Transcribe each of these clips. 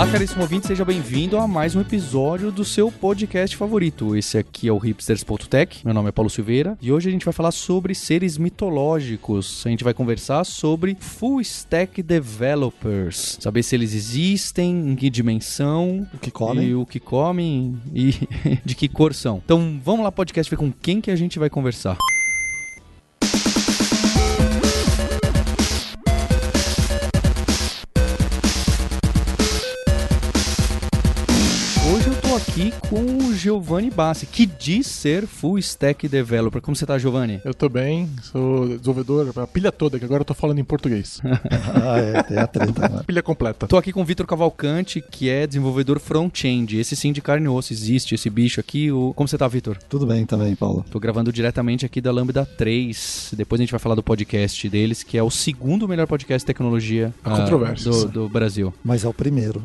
Olá, caríssimo ouvinte, seja bem-vindo a mais um episódio do seu podcast favorito. Esse aqui é o hipsters.tech, meu nome é Paulo Silveira e hoje a gente vai falar sobre seres mitológicos. A gente vai conversar sobre full stack developers, saber se eles existem, em que dimensão, O que comem. e o que comem e de que cor são. Então vamos lá, podcast, ver com quem que a gente vai conversar. Aqui com o Giovanni Bassi, que diz ser full stack developer. Como você tá, Giovanni? Eu tô bem, sou desenvolvedor, a pilha toda, que agora eu tô falando em português. Ah, é, tem a treta, né? pilha completa. Tô aqui com o Vitor Cavalcante, que é desenvolvedor front-end. Esse sim de carne e osso, existe esse bicho aqui. O... Como você tá, Vitor? Tudo bem também, Paulo. Tô gravando diretamente aqui da Lambda 3. Depois a gente vai falar do podcast deles, que é o segundo melhor podcast de tecnologia controvérsias. do, do Brasil. Mas é o primeiro.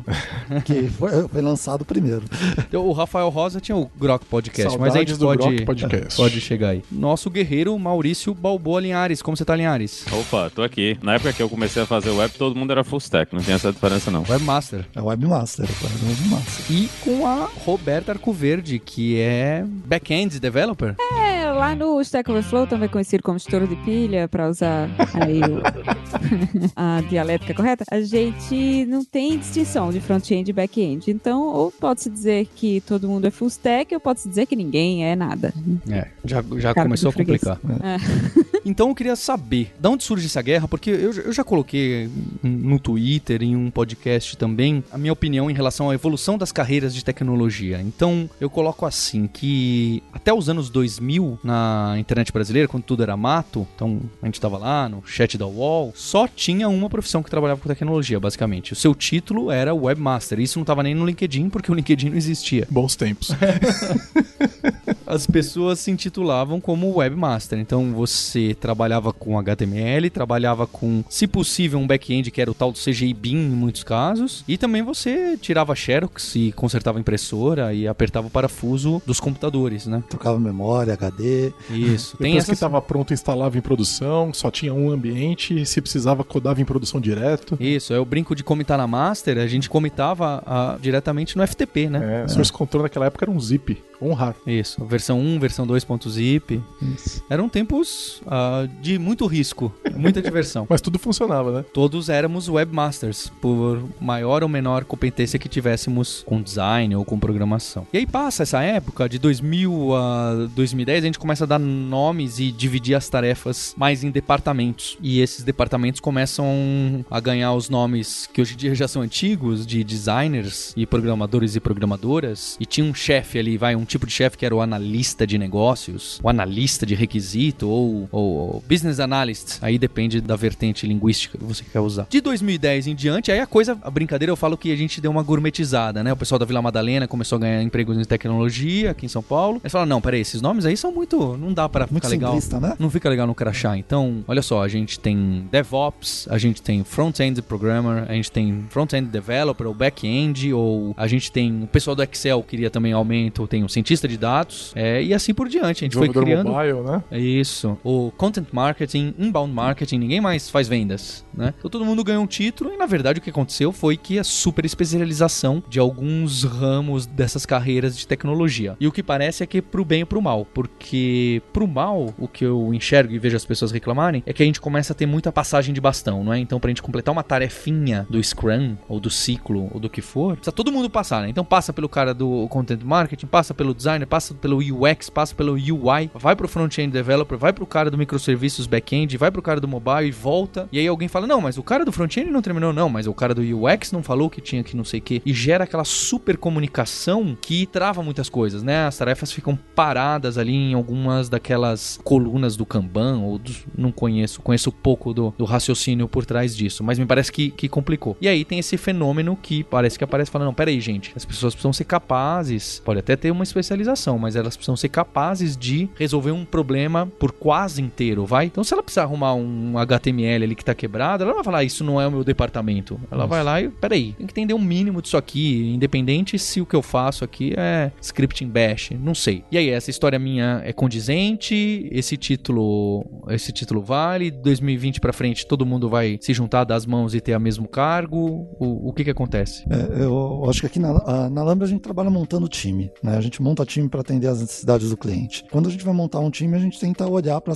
que foi, foi lançado primeiro. Então, o Rafael Rosa tinha o Grok Podcast, mas a gente Saudades do pode, Podcast. pode chegar aí. Nosso guerreiro Maurício Balboa Linhares. Como você tá, Linhares? Opa, tô aqui. Na época que eu comecei a fazer web, todo mundo era full stack, não tem essa diferença não. Webmaster. É Webmaster, é o Webmaster. E com a Roberta Arcoverde, que é back-end developer. É, lá no Stack Overflow, também conhecido como estouro de pilha, para usar aí o- a dialética correta, a gente não tem distinção de front-end e back-end. Então, ou pode-se dizer que todo mundo é full stack, ou pode-se dizer que ninguém é nada. É, já, já Cara começou a complicar. É. Então eu queria saber, de onde surge essa guerra? Porque eu, eu já coloquei no Twitter, em um podcast também, a minha opinião em relação à evolução das carreiras de tecnologia. Então eu coloco assim, que até os anos 2000, na internet brasileira, quando tudo era mato, então a gente tava lá no chat da UOL, só tinha uma profissão que trabalhava com tecnologia, basicamente. O seu título era Webmaster. Isso não tava nem no LinkedIn, porque o LinkedIn não existia Bons tempos. as pessoas se intitulavam como webmaster. Então você trabalhava com HTML, trabalhava com, se possível, um back-end que era o tal do CGI BIM em muitos casos, e também você tirava xerox e consertava a impressora e apertava o parafuso dos computadores, né? Trocava memória, HD. Isso. Tem Depois que estava pronto, instalava em produção, só tinha um ambiente, se precisava, codava em produção direto. Isso, é o brinco de comitar na master, a gente comitava ah, diretamente no FTP, né? É, Source Control naquela época era um zip, um RAR. Isso, versão 1, versão 2.zip. Isso. Eram tempos ah, de muito risco, muita diversão. Mas tudo funcionava, né? todos éramos webmasters, por maior ou menor competência que tivéssemos com design ou com programação. E aí passa essa época, de 2000 a 2010, a gente começa a dar nomes e dividir as tarefas mais em departamentos. E esses departamentos começam a ganhar os nomes que hoje em dia já são antigos, de designers e programadores e programadoras. E tinha um chefe ali, vai, um tipo de chefe que era o analista de negócios, o analista de requisito ou, ou business analyst. Aí depende da vertente linguística que você quer usar. De 2010 em diante, aí a coisa, a brincadeira, eu falo que a gente deu uma gourmetizada, né? O pessoal da Vila Madalena começou a ganhar empregos em tecnologia aqui em São Paulo. Eles falaram, não, peraí, esses nomes aí são muito, não dá pra Muito ficar legal. né? Não fica legal no crachá. Então, olha só, a gente tem DevOps, a gente tem front-end programmer, a gente tem front-end developer ou back-end, ou a gente tem o pessoal do Excel queria também aumento, tem o cientista de dados, é, e assim por diante. A gente foi criando. mobile, né? É Isso. O content marketing, inbound marketing, ninguém mais faz vendas, né? Então todo mundo ganhou um título e na verdade o que aconteceu foi que a super especialização de alguns ramos dessas carreiras de tecnologia. E o que parece é que pro bem e pro mal, porque pro mal, o que eu enxergo e vejo as pessoas reclamarem é que a gente começa a ter muita passagem de bastão, não é? Então pra gente completar uma tarefinha do Scrum ou do ciclo ou do que for, precisa todo mundo passar, né? Então passa pelo cara do content marketing, passa pelo designer, passa pelo UX, passa pelo UI, vai pro front-end developer, vai pro cara do microserviços back-end, vai pro cara do mobile e volta. E aí alguém fala: "Não, mas o cara do front-end não terminou não, mas o cara do UX não falou que tinha que não sei o quê". E gera aquela super comunicação que trava muitas coisas, né? As tarefas ficam paradas ali em algumas daquelas colunas do Kanban ou não conheço, conheço pouco do, do raciocínio por trás disso, mas me parece que, que complicou. E aí tem esse fenômeno que parece que aparece falando, não, peraí, gente, as pessoas precisam ser capazes, pode até ter uma, especialização, mas elas precisam ser capazes de resolver um problema por quase inteiro, vai? Então, se ela precisar arrumar um HTML ali que tá quebrado, ela não vai falar, isso não é o meu departamento. Ela Isso. vai lá e, peraí, tem que entender um mínimo disso aqui, independente se o que eu faço aqui é scripting bash, não sei. E aí, essa história minha é condizente, esse título, esse título vale, 2020 pra frente todo mundo vai se juntar, dar as mãos e ter o mesmo cargo, o, o que que acontece? É, eu acho que aqui na, a- na Lambda a gente trabalha montando time, né? A gente monta time para atender as necessidades do cliente. Quando a gente vai montar um time, a gente tenta olhar para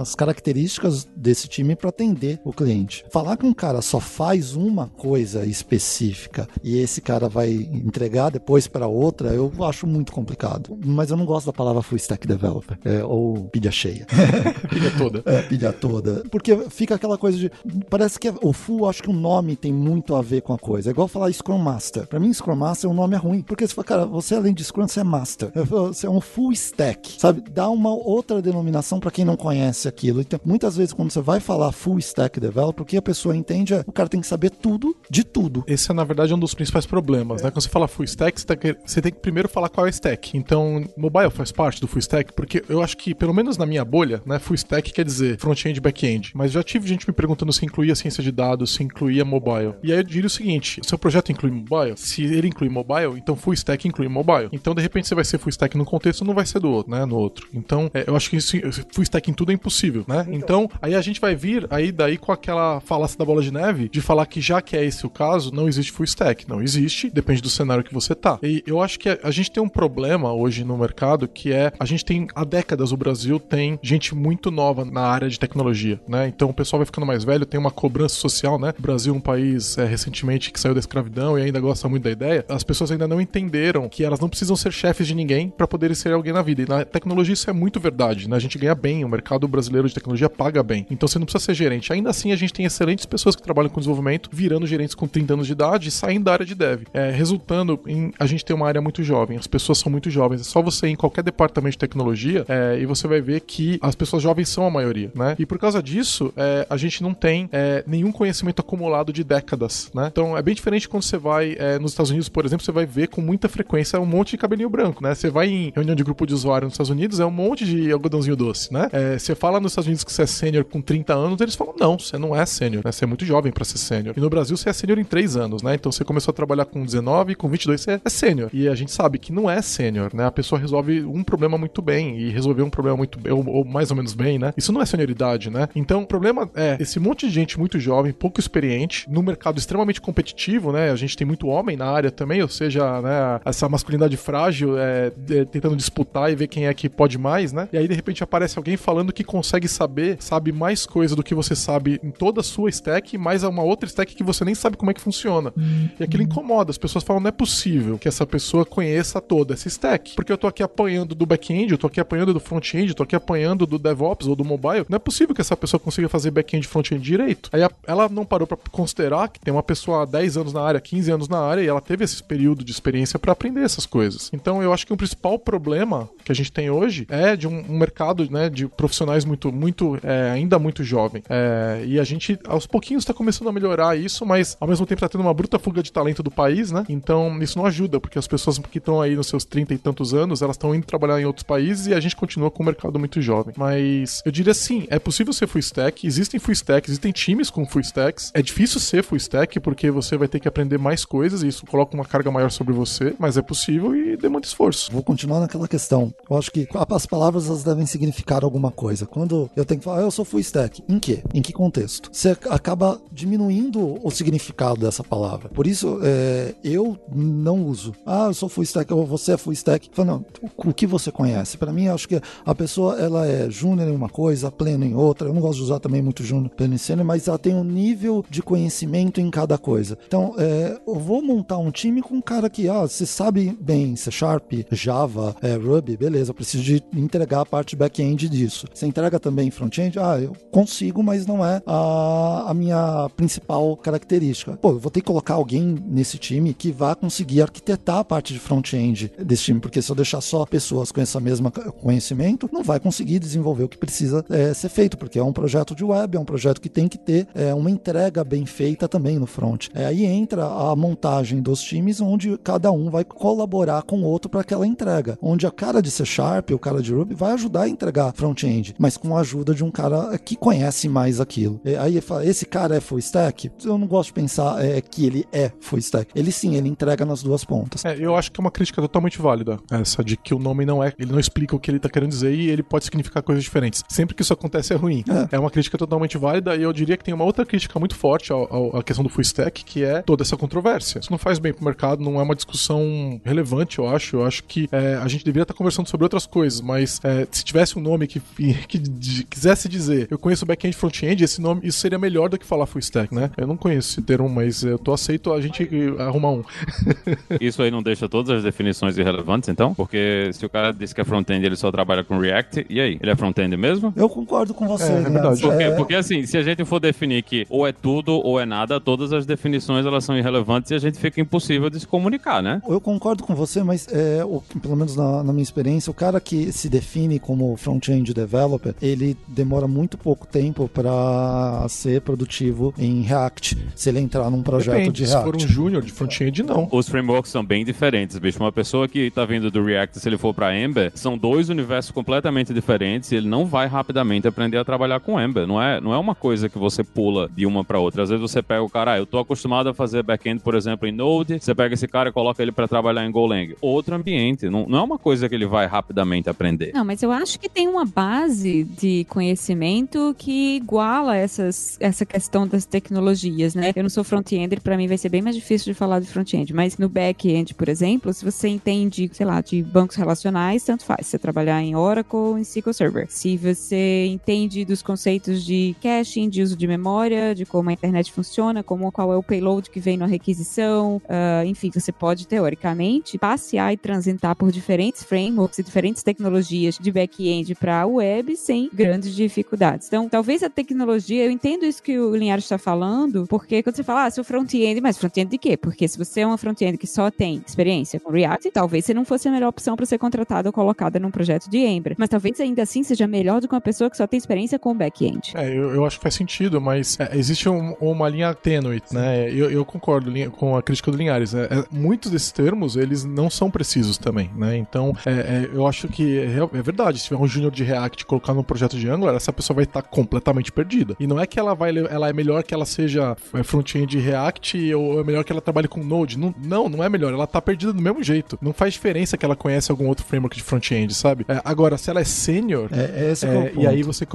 as características desse time para atender o cliente. Falar que um cara só faz uma coisa específica e esse cara vai entregar depois para outra, eu acho muito complicado. Mas eu não gosto da palavra full stack developer é, ou pilha cheia. Pilha toda. É, pilha toda. Porque fica aquela coisa de. Parece que é- o full, acho que o nome tem muito a ver com a coisa. É igual falar Scrum Master. Pra mim, Scrum Master, o nome é ruim. Porque você fala, cara, você além de Scrum, você é Master. Você é um full stack. Sabe? Dá uma outra denominação pra quem não conhece aquilo. Então, muitas vezes, quando você vai falar full stack developer, o que a pessoa entende é o cara tem que saber tudo de tudo. Esse é, na verdade, um dos principais problemas, né? Quando você fala full stack, você, tá que- você tem que primeiro falar qual é o stack. Então, mobile faz parte do full stack, porque eu acho que, pelo menos na minha bolha, né, full stack quer dizer front-end e back-end. Mas já tive gente me perguntando se incluía ciência de dados, se incluía mobile. E aí eu diria o seguinte: seu projeto inclui mobile? Se ele inclui mobile, então full stack inclui mobile. Então, de repente, você vai ser full stack num contexto, não vai ser do outro, né? No outro. Então, é, eu acho que isso, full stack em tudo é impossível, né? Então, aí a gente vai vir aí daí com aquela falácia da bola de neve de falar que já que é esse o caso, não existe full stack. Não existe, depende do cenário que você tá. E eu acho que a, a gente tem um problema hoje no mercado que é a gente tem há décadas o Brasil tem gente muito nova na área de tecnologia, né? Então o pessoal vai ficando mais velho, tem uma cobrança social, né? O Brasil é um país é, recentemente que saiu da escravidão e ainda gosta muito da ideia. As pessoas ainda não entenderam que elas não precisam ser chefes de ninguém para poderem ser alguém na vida. E na tecnologia isso é muito verdade, né? A gente ganha bem, o mercado brasileiro de tecnologia paga bem. Então você não precisa ser gerente. Ainda assim, a gente tem excelentes pessoas que trabalham com desenvolvimento, virando gerentes com 30 anos de idade e saindo da área de dev. É, resultando em a gente ter uma área muito jovem. As pessoas são muito jovens. É só você ir em qualquer departamento de tecnologia é, e você vai ver que as pessoas jovens são a maioria, né? E por causa disso, é, a gente não tem é, nenhum conhecimento acumulado de décadas, né? Então é bem diferente quando você vai é, nos Estados Unidos, por exemplo, você vai ver com muita frequência um monte de cabelinho branco, né? Você vai em reunião de grupo de usuário nos Estados Unidos, é um monte de algodãozinho doce, né? É, você fala nos Estados Unidos que você é sênior com 30 anos, eles falam, não, você não é sênior, né? Você é muito jovem pra ser sênior. E no Brasil você é sênior em 3 anos, né? Então você começou a trabalhar com 19, com 22 você é sênior. E a gente sabe que não é sênior, né? A pessoa resolve um problema muito bem e resolveu um problema muito bem, ou, ou mais ou menos bem, né? Isso não é senioridade, né? Então o problema é esse monte de gente muito jovem, pouco experiente, num mercado extremamente competitivo, né? A gente tem muito homem na área também, ou seja, né, essa masculinidade frágil é, é, tentando disputar e ver quem é que pode mais, né? E aí de repente aparece alguém falando que consegue saber, sabe mais coisa do que você sabe em toda a sua stack, mais uma outra stack que você nem sabe como é que funciona. E aquilo incomoda, as pessoas falam, não é possível que essa pessoa conheça toda essa stack, porque eu tô aqui apanhando do back-end, eu tô aqui apanhando do front-end, eu tô aqui apanhando do DevOps ou do mobile, não é possível que essa pessoa consiga fazer back-end e front-end direito. Aí a- ela não parou pra considerar que tem uma pessoa há 10 anos na área, 15 anos na área, e ela teve esse período de experiência pra aprender essas coisas. Então eu acho que o principal problema que a gente tem hoje é de um, um mercado né, de profissionais muito, muito é, ainda muito jovem. É, e a gente, aos pouquinhos, está começando a melhorar isso, mas ao mesmo tempo está tendo uma bruta fuga de talento do país, né? Então isso não ajuda, porque as pessoas que estão aí nos seus 30 e tantos anos, elas estão indo trabalhar em outros países e a gente continua com um mercado muito jovem. Mas eu diria assim, é possível ser full stack, existem full stacks, existem times com full stacks. É difícil ser full stack porque você vai ter que aprender mais coisas e isso coloca uma carga maior sobre você, mas é possível e demanda esforço. Vou continuar naquela questão. Eu acho que as palavras elas devem significar alguma coisa. Quando eu tenho que falar, ah, eu sou full stack, em que? Em que contexto? Você acaba diminuindo o significado dessa palavra. Por isso, é, eu não uso. Ah, eu sou full stack, ou você é full stack. Falo, não, o, que você conhece? Para mim, eu acho que a pessoa ela é júnior em uma coisa, pleno em outra. Eu não gosto de usar também muito júnior, pleno e sênior, mas ela tem um nível de conhecimento em cada coisa. Então, é, eu vou montar um time com um cara que, ah, você sabe bem C Sharp, Java, é, Ruby, beleza, eu preciso de entregar a parte back-end disso. Você entrega também front-end? Ah, eu consigo, mas não é a, a minha principal característica. Pô, eu vou ter que colocar alguém nesse time que vá conseguir arquitetar a parte de front-end desse time, porque se eu deixar só pessoas com esse mesmo conhecimento, não vai conseguir desenvolver o que precisa é, ser feito, porque é um projeto de web, é um projeto que tem que ter é, uma entrega bem feita também no front. É, aí entra a montagem dos times, onde cada um vai colaborar com o outro para aquela entrega, onde a cara de C Sharp, o cara de Ruby vai ajudar a entregar front-end, mas com a ajuda de um cara que conhece mais aquilo. E aí fala, esse cara é full stack? Eu não gosto de pensar é, que ele é full stack. Ele sim, ele entrega nas duas pontas. É, eu acho que é uma crítica totalmente válida, essa de que o nome não é, ele não explica o que ele tá querendo dizer e ele pode significar coisas diferentes. Sempre que isso acontece é ruim. É, é uma crítica totalmente válida e eu diria que tem uma outra crítica muito forte à questão do full stack, que é toda essa controvérsia. Isso não faz bem pro mercado, não é uma discussão relevante, eu acho. Eu acho que é, a gente deveria estar conversando sobre outras coisas, mas é, se tivesse um nome que, que quisesse dizer eu conheço back-end front-end, esse nome, isso seria melhor do que falar full stack, né? Eu não conheço esse termo, mas eu tô aceito a gente arrumar um. isso aí não deixa todas as definições irrelevantes, então? Porque se o cara disse que é front-end ele só trabalha com React, e aí? Ele é front-end mesmo? Eu concordo com você. É, é verdade. Porque, é... porque assim, se a gente for definir que ou é tudo ou é nada, todas as definições elas são irrelevantes e a gente fica impossível de se comunicar, né? Eu concordo com você, mas é, o, pelo menos na, na, minha experiência, o cara que se define como front-end developer, ele demora muito pouco tempo para ser produtivo em React, se ele entrar num projeto Depende, de React. Se for um júnior de front-end, não. Os frameworks são bem diferentes, bicho. Uma pessoa que tá vindo do React, se ele for para Ember, são dois universos completamente diferentes e ele não vai rapidamente aprender a trabalhar com Ember. Não é, não é uma coisa que você pula de uma para outra. Às vezes você pega o cara, ah, eu tô acostumado a fazer back-end, por exemplo, em Node, você pega esse cara e coloca ele para trabalhar em Golang. Outro ambiente, não, não é uma coisa que ele vai rapidamente aprender. Não, mas eu acho que tem uma base de conhecimento que iguala essas, essa questão das tecnologias, né? Eu não sou front-ender, para mim vai ser bem mais difícil de falar de front-end, mas no back-end, por exemplo, se você entende, sei lá, de bancos relacionais, tanto faz. Você trabalhar em Oracle ou em SQL Server. Se você entende dos conceitos de caching, de uso de memória, de como a internet funciona, como qual é o payload que vem na requisição, uh, enfim, você pode teoricamente passear e transitar por diferentes frameworks e diferentes tecnologias de back-end para a web sem grandes dificuldades. Então, talvez a tecnologia, eu entendo isso que o Linhares está falando, porque quando você fala, ah, seu front-end, mas front-end de quê? Porque se você é uma front-end que só tem experiência com React, talvez você não fosse a melhor opção para ser contratada ou colocada num projeto de Ember. Mas talvez ainda assim seja melhor do que uma pessoa que só tem experiência com back-end. É, eu, eu acho que faz sentido, mas é, existe um, uma linha tênue, né? Eu, eu concordo com a crítica do Linhares. É, é, muitos desses termos, eles não são precisos também, né? Então, é, é, eu acho que é, é, verdade. Se tiver um júnior de React colocar num projeto de Angular, essa pessoa vai estar completamente perdida. E não é que ela vai, ela é melhor que ela seja front-end de React ou é melhor que ela trabalhe com Node. Não, não, não é melhor. Ela tá perdida do mesmo jeito. Não faz diferença que ela conhece algum outro framework de front-end, sabe? agora, se ela é sênior, é, esse é, e aí você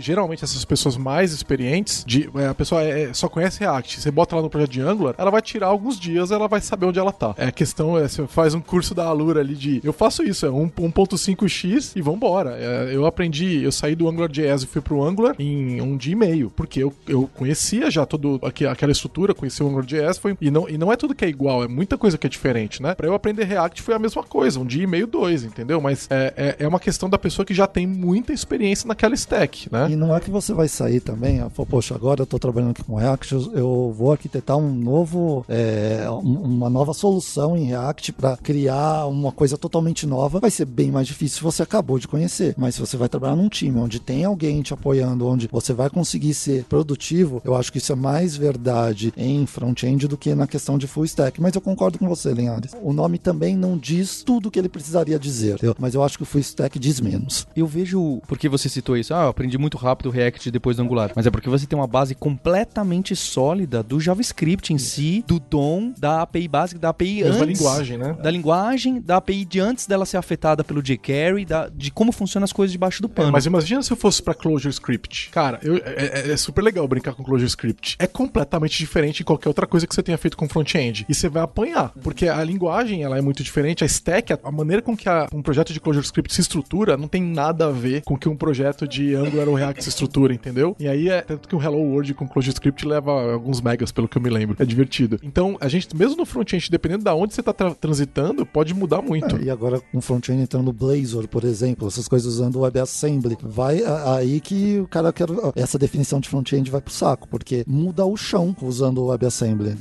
geralmente essas pessoas mais experientes, de, a pessoa só conhece React. Você bota ela no projeto de Angular, ela vai tirar alguns dias, ela vai saber onde ela tá. É a questão é, você faz um curso da Alura ali de. Eu faço isso, é 1.5x e vambora. É, eu aprendi, eu saí do AngularJS e fui pro Angular em um dia e meio, porque eu, eu conhecia já todo aquela estrutura, conhecia o AngularJS, foi, e, não, e não é tudo que é igual, é muita coisa que é diferente, né? Pra eu aprender React foi a mesma coisa, um dia e meio, dois, entendeu? Mas é, é, é uma questão da pessoa que já tem muita experiência naquela stack, né? E não é que você vai sair também, poxa, agora eu tô trabalhando aqui com React, eu vou arquitetar um novo, é, uma nova solução em React para criar uma coisa totalmente nova, vai ser bem mais difícil se você acabou de conhecer. Mas se você vai trabalhar num time onde tem alguém te apoiando, onde você vai conseguir ser produtivo, eu acho que isso é mais verdade em front-end do que na questão de full stack. Mas eu concordo com você, Linhares. O nome também não diz tudo o que ele precisaria dizer, entendeu? mas eu acho que o full stack diz menos. Eu vejo, porque você citou isso, ah, eu aprendi muito rápido o React depois do Angular, mas é porque você tem uma base completamente sólida do JavaScript em si, do DOM, da API básica, da API antes. Da linguagem, né? Da linguagem, da API de antes dela ser afetada pelo jQuery, da, de como funcionam as coisas debaixo do pano. É, mas imagina se eu fosse pra ClojureScript. Cara, eu, é, é, é, super legal brincar com ClojureScript. É completamente diferente de qualquer outra coisa que você tenha feito com front-end. E você vai apanhar, porque a linguagem ela é muito diferente, a stack, a, maneira com que a, um projeto de ClojureScript se estrutura não tem nada a ver com que um projeto de Angular ou React se estrutura, entendeu? E aí é tanto que o Hello World com ClojureScript leva alguns megas, pelo que eu me lembro. É divertido. Então, a gente, mesmo no front-end, dependendo da onde você está tra transitando, pode mudar muito. É, e agora, com front-end entrando no Blazor, por exemplo, essas coisas usando o WebAssembly, vai aí que o cara quer. Essa definição de front-end vai pro saco, porque muda o chão usando o WebAssembly.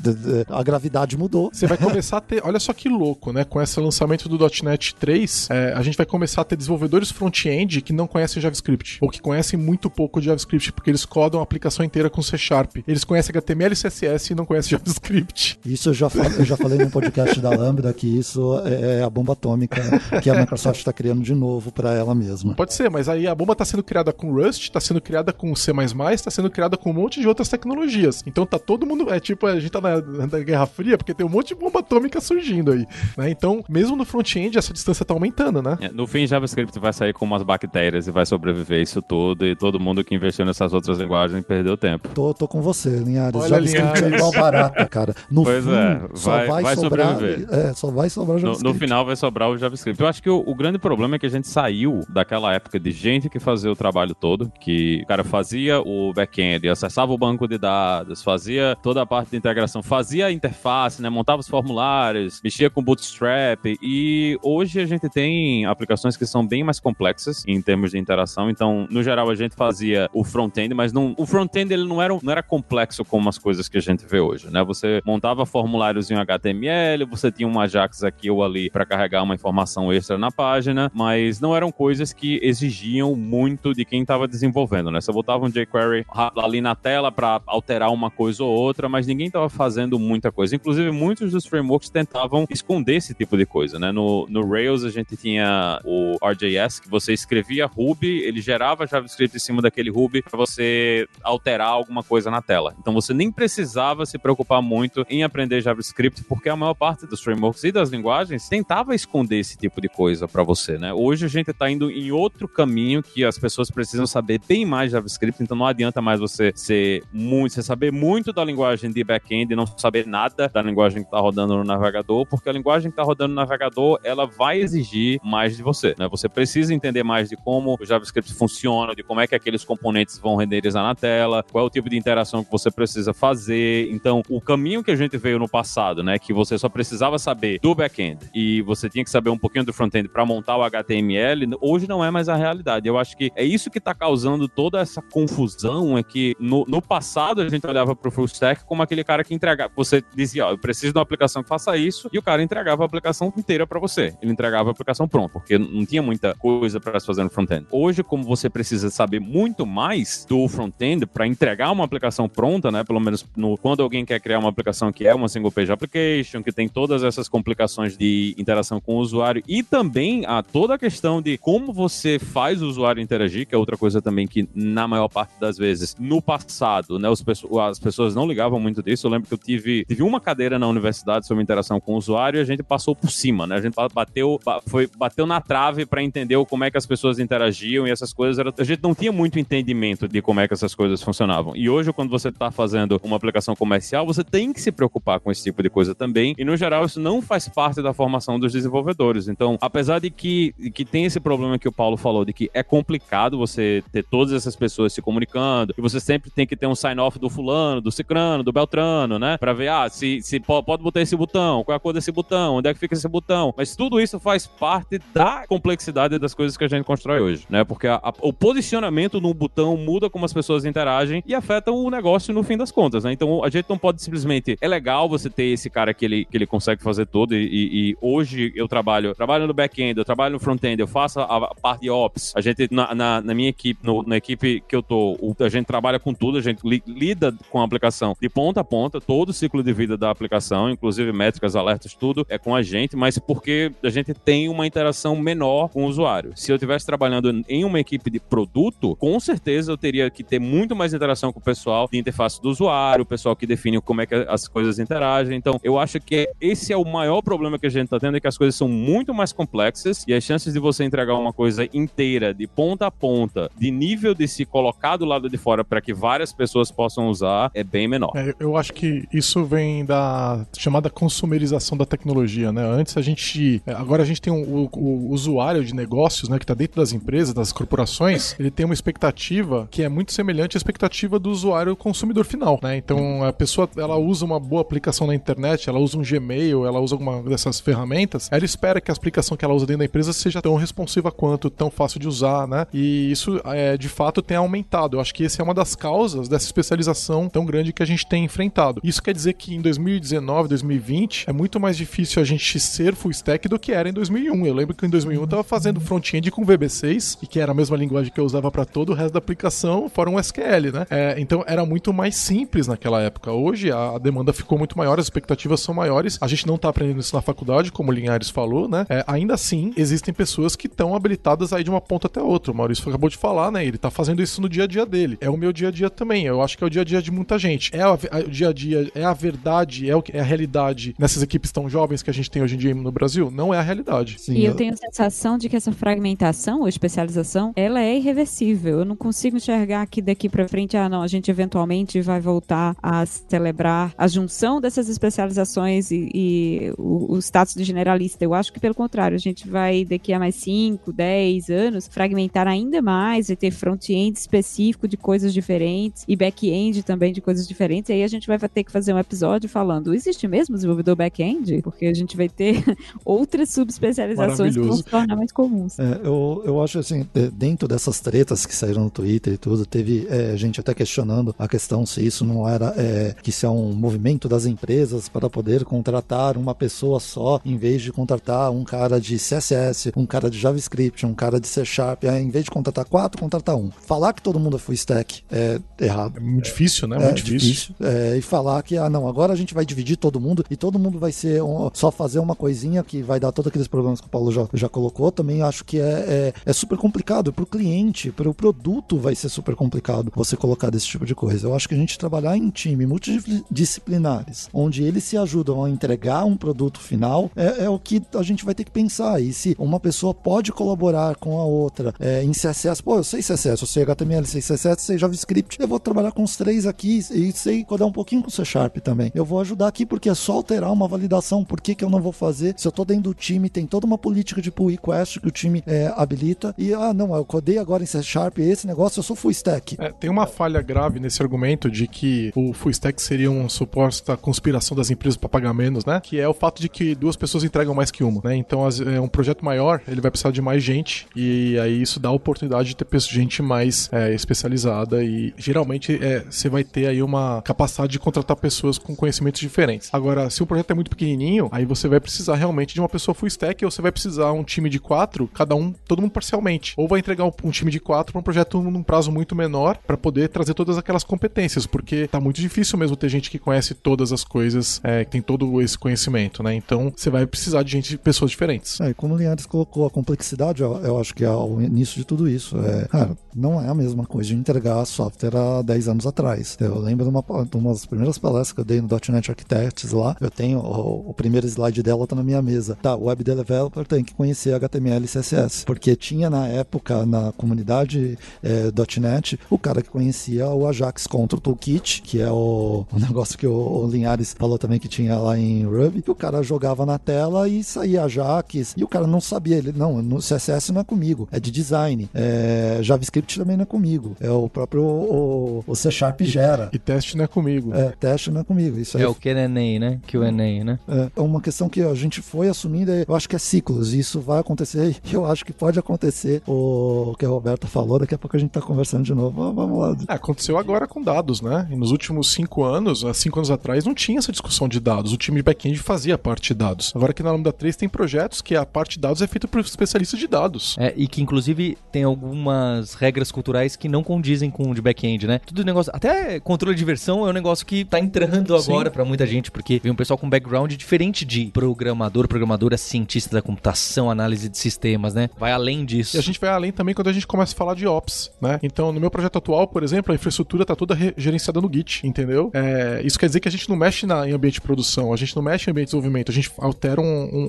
A gravidade mudou. Você vai começar a ter. Olha só que louco, né? Com esse lançamento do .NET 3, é, a gente vai começar a ter desenvolvedores front-end que não conhecem JavaScript, ou que conhecem muito pouco de JavaScript, porque eles codam a aplicação inteira com C Sharp. Eles conhecem HTML e CSS e não conhecem JavaScript. Isso eu já, eu já falei no podcast da Lambda que isso isso é a bomba atômica que a Microsoft está criando de novo para ela mesma. Pode ser, mas aí a bomba está sendo criada com Rust, está sendo criada com C++, está sendo criada com um monte de outras tecnologias. Então tá todo mundo, é tipo, a gente tá na, na Guerra Fria porque tem um monte de bomba atômica surgindo aí, né? Então, mesmo no front-end, essa distância tá aumentando, né? É, no fim, JavaScript vai sair com umas bactérias e vai sobreviver isso tudo, e todo mundo que investiu nessas outras linguagens perdeu tempo. Tô, tô com você, Linhares. Olha, JavaScript Linhares. é igual barata, cara. No Pois fim, é, só vai- vai, vai sobrar. sobreviver. É, só vai sobrar No, JavaScript. no final vai sobrar o JavaScript. Eu acho que o, o grande problema é que a gente saiu daquela época de gente que fazia o trabalho todo, que o cara fazia o back-end, acessava o banco de dados, fazia toda a parte de integração, fazia a interface, né, montava os formulários, mexia com Bootstrap e hoje a gente tem aplicações que são bem mais complexas em termos de interação. Então, no geral, a gente fazia o front-end, mas não, o front-end ele não era, não era complexo como as coisas que a gente vê hoje, né? Você montava formulários em HTML, você tinha um Ajax aqui ou ali para carregar uma informação extra na página, mas não eram coisas que exigiam muito de quem estava desenvolvendo, né? Você botava um jQuery ali na tela para alterar uma coisa ou outra, mas ninguém estava fazendo muita coisa. Inclusive, muitos dos frameworks tentavam esconder esse tipo de coisa, né? No, no Rails a gente tinha o RJS, que você escrevia Ruby, ele gerava JavaScript em cima daquele Ruby para você alterar alguma coisa na tela. Então você nem precisava se preocupar muito em aprender JavaScript, porque a maior parte dos frameworks e das linguagens tentava esconder esse tipo de coisa para você, né? Hoje a gente está indo em outro caminho que as pessoas precisam saber bem mais JavaScript, então não adianta mais você ser muito, você saber muito da linguagem de back-end e não saber nada da linguagem que está rodando no navegador, porque a linguagem que está rodando no navegador, ela vai exigir mais de você, né? Você precisa entender mais de como o JavaScript funciona, de como é que aqueles componentes vão renderizar na tela, qual é o tipo de interação que você precisa fazer. Então, o caminho que a gente veio no passado, né, que você só precisava saber do back-end e você tinha que saber um pouquinho do front-end para montar o HTML, hoje não é mais a realidade. Eu acho que é isso que está causando toda essa confusão, é que no, no passado a gente olhava para o full stack como aquele cara que entregava, você dizia, ó, eu preciso de uma aplicação que faça isso, e o cara entregava a aplicação inteira para você. Ele entregava a aplicação pronta, porque não tinha muita coisa para se fazer no front-end. Hoje, como você precisa saber muito mais do front-end para entregar uma aplicação pronta, né? Pelo menos no, quando alguém quer criar uma aplicação que é uma single page application, que tem todas essas complicações de interação com o usuário e também a toda a questão de como você faz o usuário interagir, que é outra coisa também que na maior parte das vezes no passado, né, as pessoas não ligavam muito disso. Eu lembro que eu tive, tive uma cadeira na universidade sobre interação com o usuário e a gente passou por cima, né? A gente ba- bateu, ba- foi, bateu na trave para entender como é que as pessoas interagiam e essas coisas. Era, a gente não tinha muito entendimento de como é que essas coisas funcionavam. E hoje, quando você está fazendo uma aplicação comercial, você tem que se preocupar com esse tipo de coisa também. E no geral, isso não faz parte da formação dos desenvolvedores. Então, apesar de que, que tem esse problema que o Paulo falou, de que é complicado você ter todas essas pessoas se comunicando, e você sempre tem que ter um sign-off do fulano, do cicrano, do beltrano, né? Pra ver, ah, se, se po- pode botar esse botão, qual é a cor desse botão, onde é que fica esse botão. Mas tudo isso faz parte da complexidade das coisas que a gente constrói hoje, né? Porque a- a- o posicionamento no botão muda como as pessoas interagem e afeta o negócio no fim das contas, né? Então a gente não pode simplesmente. É legal você ter esse cara que ele, que ele consegue fazer tudo e, e- e hoje eu trabalho, trabalho no back-end, eu trabalho no front-end, eu faço a, a parte de ops. A gente, na, na, na minha equipe, no- na equipe que eu tô, o- a gente trabalha com tudo, a gente li- lida com a aplicação de ponta a ponta, todo o ciclo de vida da aplicação, inclusive métricas, alertas, tudo é com a gente, mas porque a gente tem uma interação menor com o usuário. Se eu estivesse trabalhando em uma equipe de produto, com certeza eu teria que ter muito mais interação com o pessoal de interface do usuário, o pessoal que define como é que as coisas interagem. Então, eu acho que esse é o maior problema que a gente está tendo, é que as coisas são muito mais complexas e as chances de você entregar uma coisa inteira, de ponta a ponta, de nível de se colocar do lado de fora para que várias pessoas possam usar, é bem menor. É, eu acho que isso vem da chamada consumerização da tecnologia, né? Antes a gente. é, Agora a gente tem um- o, o usuário de negócios, né? Que tá dentro das empresas, das corporações, ele tem uma expectativa que é muito semelhante à expectativa do usuário consumidor final, né? Então a pessoa ela usa uma boa aplicação na internet, ela usa um Gmail, ela usa alguma dessas ferramentas, ela espera que a aplicação que ela usa dentro da empresa seja tão responsiva quanto, tão fácil de usar, né? E isso é, de fato tem aumentado. Eu acho que essa é uma das causas dessa especialização tão grande que a gente tem enfrentado. Isso quer dizer que em 2019, 2020 é muito mais difícil a gente ser full stack do que era em 2001. Eu lembro que em 2001 eu tava fazendo front-end com VB6, e que era a mesma linguagem que eu usava para todo o resto da aplicação, fora um SQL, né? É, então era muito mais simples naquela época. Hoje a, demanda ficou muito maior, as expectativas são maiores. A gente não tá aprendendo isso na faculdade faculdade, como o Linhares falou, né? É, ainda assim, existem pessoas que estão habilitadas aí de uma ponta até outra. O Maurício acabou de falar, né? Ele tá fazendo isso no dia a dia dele. É o meu dia a dia também. Eu acho que é o dia a dia de muita gente. É a- a- o dia a dia, é a verdade, é, o, é a realidade nessas equipes tão jovens que a gente tem hoje em dia no Brasil? Não é a realidade. Sim, E eu tenho a sensação de que essa fragmentação ou especialização, ela é irreversível. Eu não consigo enxergar que daqui pra frente, ah, não, a gente eventualmente vai voltar a celebrar a junção dessas especializações e, e o, o status de generalista. Eu acho que, pelo contrário, a gente vai, daqui a mais 5, 10 anos, fragmentar ainda mais e ter front-end específico de coisas diferentes e back-end também de coisas diferentes. E aí a gente vai ter que fazer um episódio falando, existe mesmo desenvolvedor back-end? Porque a gente vai ter outras subespecializações que vão se tornar mais comuns. É, eu, eu acho assim, de- dentro dessas tretas que saíram no Twitter e tudo, teve é, gente até questionando a questão se isso não era, é, que isso é um movimento das empresas para poder contratar uma pessoa só, em vez de contratar um cara de CSS, um cara de JavaScript, um cara de C Sharp, é, em vez de contratar quatro, contratar um. Falar que todo mundo é full stack é errado. É muito difícil, né? É muito difícil. É, e falar que, ah, não, agora a gente vai dividir todo mundo e todo mundo vai ser um- só fazer uma coisinha que vai dar todos aqueles problemas que o Paulo já, já colocou. Também acho que é, é, é super complicado para o cliente, para o produto vai ser super complicado você colocar desse tipo de coisa. Eu acho que a gente trabalhar em time multidisciplinares, onde eles se ajudam a entregar um produto final, é, é o que a gente vai ter que pensar. E se uma pessoa pode colaborar com a outra é, em CSS, pô, eu sei CSS, eu sei HTML, sei CSS, sei JavaScript, eu vou trabalhar com os três aqui e sei codar um pouquinho com C Sharp também. Eu vou ajudar aqui porque é só alterar uma validação. Por que, que eu não vou fazer? Se eu tô dentro do time, tem toda uma política de pull request que o time é, habilita. E, ah, não, eu codei agora em C Sharp esse negócio, eu sou full stack. É, tem uma falha grave nesse argumento de que o full stack seria uma suposta conspiração das empresas para pagar menos, né? Que é o fato de que duas pessoas entregam mais que uma, né? Então, as- é, um projeto maior, ele vai precisar de mais gente e aí isso dá a oportunidade de ter gente mais é, especializada e geralmente é, você vai ter aí uma capacidade de contratar pessoas com conhecimentos diferentes. Agora, se o projeto é muito pequenininho, aí você vai precisar realmente de uma pessoa full stack ou você vai precisar um time de quatro, cada um, todo mundo parcialmente. Ou vai entregar um, um time de quatro para um projeto num prazo muito menor para poder trazer todas aquelas competências, porque tá muito difícil mesmo ter gente que conhece todas as coisas, é, que tem todo esse conhecimento, né? Então você vai precisar de gente, pessoas diferentes. É, e como o Linhares colocou a complexidade, eu, eu acho que é o início de tudo isso. É, cara, não é a mesma coisa de entregar software há 10 anos atrás. Eu lembro de uma, de uma das primeiras palestras que eu dei no .NET Architects lá, eu tenho o, o primeiro slide dela tá na minha mesa. Tá, o web developer tem que conhecer HTML e CSS, porque tinha na época na comunidade é, .NET o cara que conhecia o Ajax Control Toolkit, que é o, o negócio que o, o Linhares falou também que tinha lá em Ruby, que o cara jogava na tela e saía Ajax, e o cara não sabia, ele, não, no CSS não é comigo, é de design, é, JavaScript também não é comigo, é o próprio o, o C Sharp gera. E teste não é comigo. É, teste não é comigo. Isso aí É o Q&A, né? Q&A, né? é uma questão que a gente foi assumindo, e eu acho que é ciclos, e isso vai acontecer, e eu acho que pode acontecer o que a Roberta falou, daqui a pouco a gente tá conversando de novo. Vamos- lá. É, aconteceu agora com dados, né? E nos últimos cinco anos, há cinco anos atrás, não tinha essa discussão de dados. O time de back-end fazia parte de dados. Agora aqui na Lambda 3 tem projetos que a parte de dados é feita por especialistas de dados. É, e que inclusive tem algumas regras culturais que não condizem com o de back-end, né? Tudo negócio, até controle de versão é um negócio que tá entrando agora pra muita gente, porque vem um pessoal com background diferente de programador, programadora, cientista da computação, análise de sistemas, né? Vai além disso. E a gente vai além também quando a gente começa a falar de Ops, né? Então, no meu projeto atual, por exemplo, a infraestrutura tá toda re- gerenciada no Git, entendeu? É, isso quer dizer que a gente não mexe na, em ambiente de produção, a gente não mexe em ambiente de desenvolvimento, a gente altera um,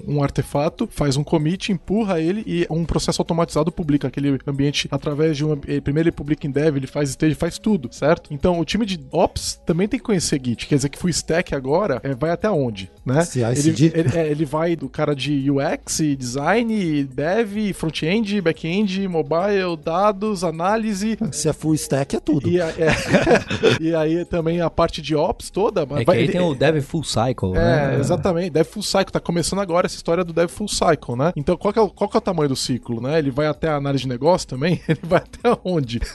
um- um artefato, faz um commit, empurra ele e um processo automatizado publica aquele ambiente através de um. eh, Primeiro ele publica em dev, ele faz stage, faz tudo, certo? Então, o time de Ops também tem que conhecer Git, quer dizer que full stack agora é, vai até onde, né? Ele, ele, é, ele vai do cara de UX, design, dev, front-end, back-end, mobile, dados, análise. Se é full stack, é tudo. E, a- é- e aí também a parte de ops toda. É que vai- aí ele- tem o Dev Full Cycle, é, né? exatamente. Dev Full Cycle. Tá começando agora essa história do Dev Full Cycle, né? Então, qual que, é o, qual que é o tamanho do ciclo, né? Ele vai até a análise de negócio também? Ele vai até onde?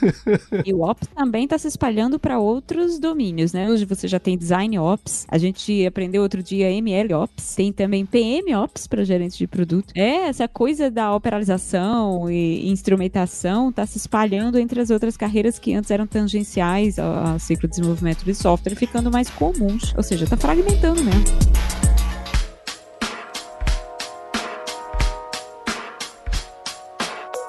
E o Ops também está se espalhando para outros domínios, né? Hoje você já tem Design Ops, a gente aprendeu outro dia ML Ops, tem também PM Ops para gerentes de produto. É, essa coisa da operalização e instrumentação está se espalhando entre as outras carreiras que antes eram tangenciais ao, ao ciclo de desenvolvimento de software, ficando mais comuns. Ou seja, está fragmentando mesmo.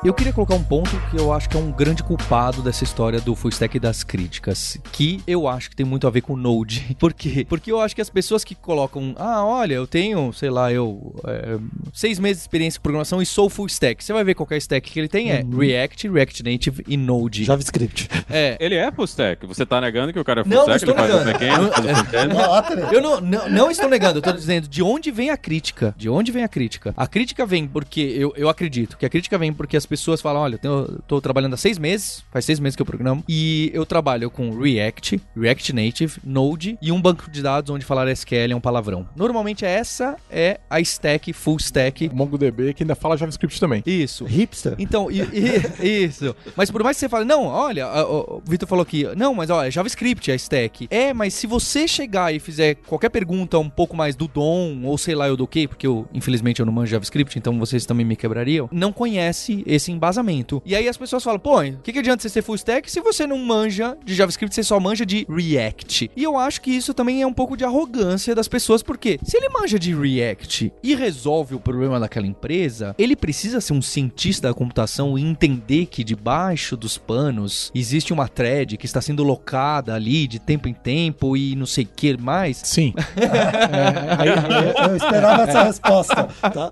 Eu queria colocar um ponto que eu acho que é um grande culpado dessa história do full stack e das críticas, que eu acho que tem muito a ver com o Node. Por quê? Porque eu acho que as pessoas que colocam, ah, olha, eu tenho, sei lá, eu é, seis meses de experiência em programação e sou full stack. Você vai ver qual que é a stack que ele tem é React, React Native e Node. JavaScript. É. Ele é full stack. Você tá negando que o cara é full Não, stack? estou ele faz o negando. back-end, faz o front-end? Não, treta. Eu não, não, não estou negando, eu estou dizendo de onde vem a crítica. De onde vem a crítica? A crítica vem porque, eu, eu acredito que a crítica vem porque as pessoas falam: olha, eu tenho- tô trabalhando há seis meses, faz seis meses que eu programo, e eu trabalho com React, React Native, Node e um banco de dados onde falar SQL é um palavrão. Normalmente essa é a stack, full stack. MongoDB que ainda fala JavaScript também. Isso. Hipster. Então, i- i- isso. Mas por mais que você fale, não, olha, a- o o Vitor falou aqui, não, mas olha, JavaScript é stack. É, mas se você chegar e fizer qualquer pergunta um pouco mais do DOM, ou sei lá eu do que, porque eu, infelizmente, eu não manjo JavaScript, então vocês também me quebrariam, não conhece esse embasamento. E aí as pessoas falam, pô, o que, que adianta você ser full stack se você não manja de JavaScript, você só manja de React? E eu acho que isso também é um pouco de arrogância das pessoas, porque se ele manja de React e resolve o problema daquela empresa, ele precisa ser um cientista da computação e entender que debaixo dos panos existe uma thread que está sendo locada ali de tempo em tempo e não sei o que mais. Sim. É, aí- Eu, eu esperava essa resposta. Tá?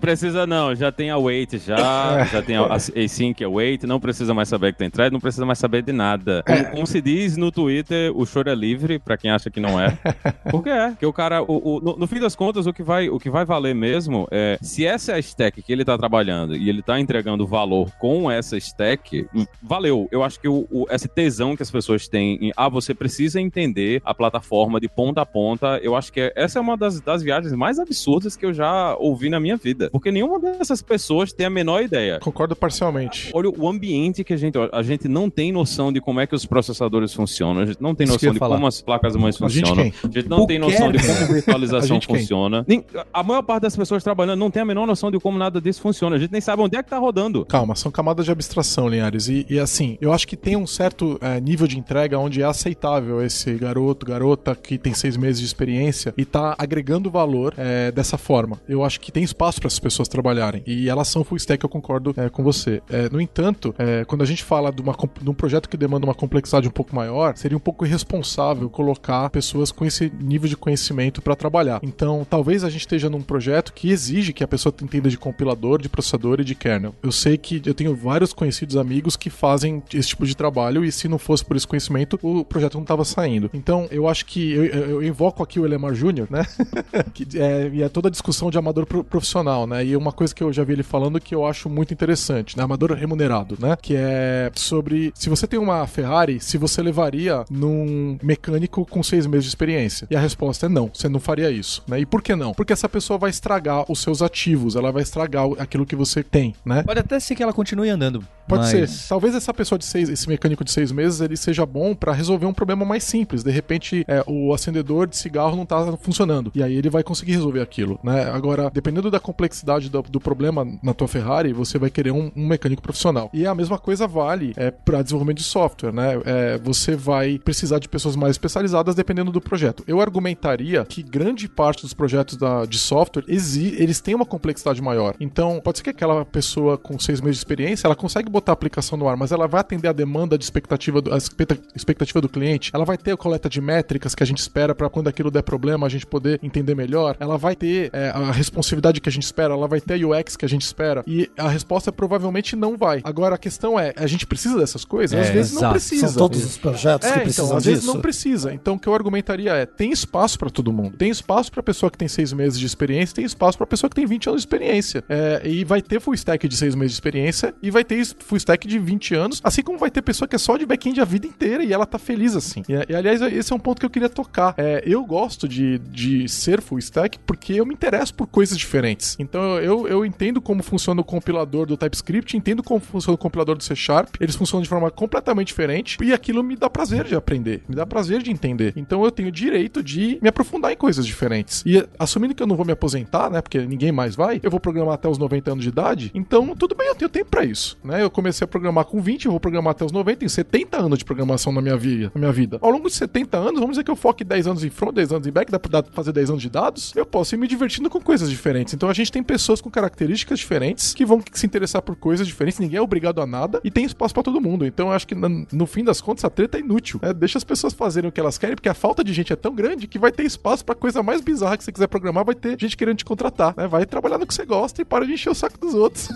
Precisa não, já tem a wait, já, já tem a, a async, a wait, não precisa mais saber que tem thread, não precisa mais saber de nada. Como, como se diz no Twitter, o choro é livre, pra quem acha que não é. Porque é, que o cara, o, o- no, no fim das contas, o que, vai, o que vai valer mesmo é, se essa é a stack que ele tá trabalhando e ele tá entregando valor com essa stack, valeu. Eu acho que o, o- esse tesão que as pessoas têm em, ah, você precisa entender a plataforma de ponta a ponta, eu acho que é- essa é uma das, das viagens mais absurdas que eu já ouvi na minha vida. Porque nenhuma dessas pessoas tem a menor ideia. Concordo parcialmente. Olha o ambiente que a gente. A gente não tem noção de como é que os processadores funcionam, a gente não tem Isso noção de falar. como as placas mães A gente funcionam. A gente não tem Qualquer- noção de como a A virtualização quem? funciona. Nem- a maior parte das pessoas trabalhando não tem a menor noção de como nada disso funciona. A gente nem sabe onde é que tá rodando. Calma, são camadas de abstração, Linhares. E, e, assim, eu acho que tem um certo é, nível de entrega onde é aceitável esse garoto, garota que tem seis meses de experiência e tá agregando valor é, dessa forma. Eu acho que tem espaço para essas pessoas trabalharem. E elas são full stack, eu concordo é, com você. É, no entanto, é, quando a gente fala de, uma, de um projeto que demanda uma complexidade um pouco maior, seria um pouco irresponsável colocar pessoas com esse nível de conhecimento para trabalhar. Então, talvez a gente esteja num projeto que exige que a pessoa entenda de compilador, de processador e de kernel. Eu sei que eu tenho vários conhecidos amigos que fazem esse tipo de trabalho e se não fosse por esse conhecimento, o projeto não estava saindo. Então, eu acho que eu, eu- invoco aqui o Elemar Júnior, né? que é, e é toda a discussão de amador pro- profissional, né? E uma coisa que eu já vi ele falando que eu acho muito interessante, né? Amador remunerado, né? Que é sobre se você tem uma Ferrari, se você levaria num mecânico com seis meses de experiência. E a resposta é não, você não faria isso, né? E por que não? Porque essa pessoa vai estragar os seus ativos, ela vai estragar aquilo que você tem, né? Pode até ser que ela continue andando. Pode mas... ser. Talvez essa pessoa de seis, esse mecânico de seis meses, ele seja bom pra resolver um problema mais simples. De repente, é, o acendedor de cigarro não tá funcionando. E aí ele vai conseguir resolver aquilo, né? Agora, dependendo da complexidade do, do problema na tua Ferrari, você vai querer um, um mecânico profissional. E a mesma coisa vale é, para desenvolvimento de software, né? É, você vai precisar de pessoas mais especializadas dependendo do projeto. Eu argumentaria que grande parte dos projetos da- de software eles têm uma complexidade maior. Então, pode ser que aquela pessoa com seis meses de experiência, ela consegue botar a aplicação no ar, mas ela vai atender a demanda de expectativa do, a expecta- expectativa do cliente. Ela vai ter a coleta de métricas que a gente espera para quando aquilo der problema a gente poder entender melhor. Ela vai ter é, a responsividade que a gente espera. Ela vai ter a UX que a gente espera. E a resposta é provavelmente não vai. Agora a questão é, a gente precisa dessas coisas? É, às vezes não exato. precisa. São todos os projetos que É, precisam então, às disso. vezes não precisa. Então, o que eu argumentaria é: tem espaço pra todo mundo. Tem espaço pra pessoa que tem seis meses de experiência, tem espaço pra pessoa que tem 20 anos de experiência. É, e vai ter full stack de seis meses de experiência e vai ter full stack de 20 anos, assim como vai ter pessoa que é só de back-end a vida inteira e ela tá feliz assim. E, e, aliás, esse é um ponto que eu queria tocar. É, eu gosto de, de ser full stack porque eu me interesso por coisas diferentes. Então, eu, eu entendo como funciona o compilador do TypeScript, entendo como funciona o compilador do C Sharp. Eles funcionam de forma completamente diferente e aquilo me dá prazer de aprender, me dá prazer de entender. Então eu tenho direito de me aprofundar em coisas diferentes. E assumindo que eu não vou me aposentar, né, porque ninguém mais vai, eu vou programar até os 90 anos de idade, então tudo bem, eu tenho tempo pra isso, né? Eu comecei a programar com 20, eu vou programar até os 90, tenho 70 anos de programação na minha vida. Na minha vida. Ao longo de 70 anos, vamos dizer que eu foque 10 anos em front, 10 anos em back, dá pra fazer 10 anos de dados, eu posso ir me divertindo com coisas diferentes. Então a gente tem pessoas com características diferentes que vão se interessar por coisas diferentes, ninguém é obrigado a nada e tem espaço para todo mundo. Então eu acho que no fim das contas a treta é inútil. Né? Deixa as pessoas fazerem o que elas querem, porque a falta de gente é tão grande que vai ter espaço para coisa mais bizarra que você quiser programar, vai ter gente querendo te contratar. Né? Vai trabalhar no que você gosta e para de encher o saco dos outros.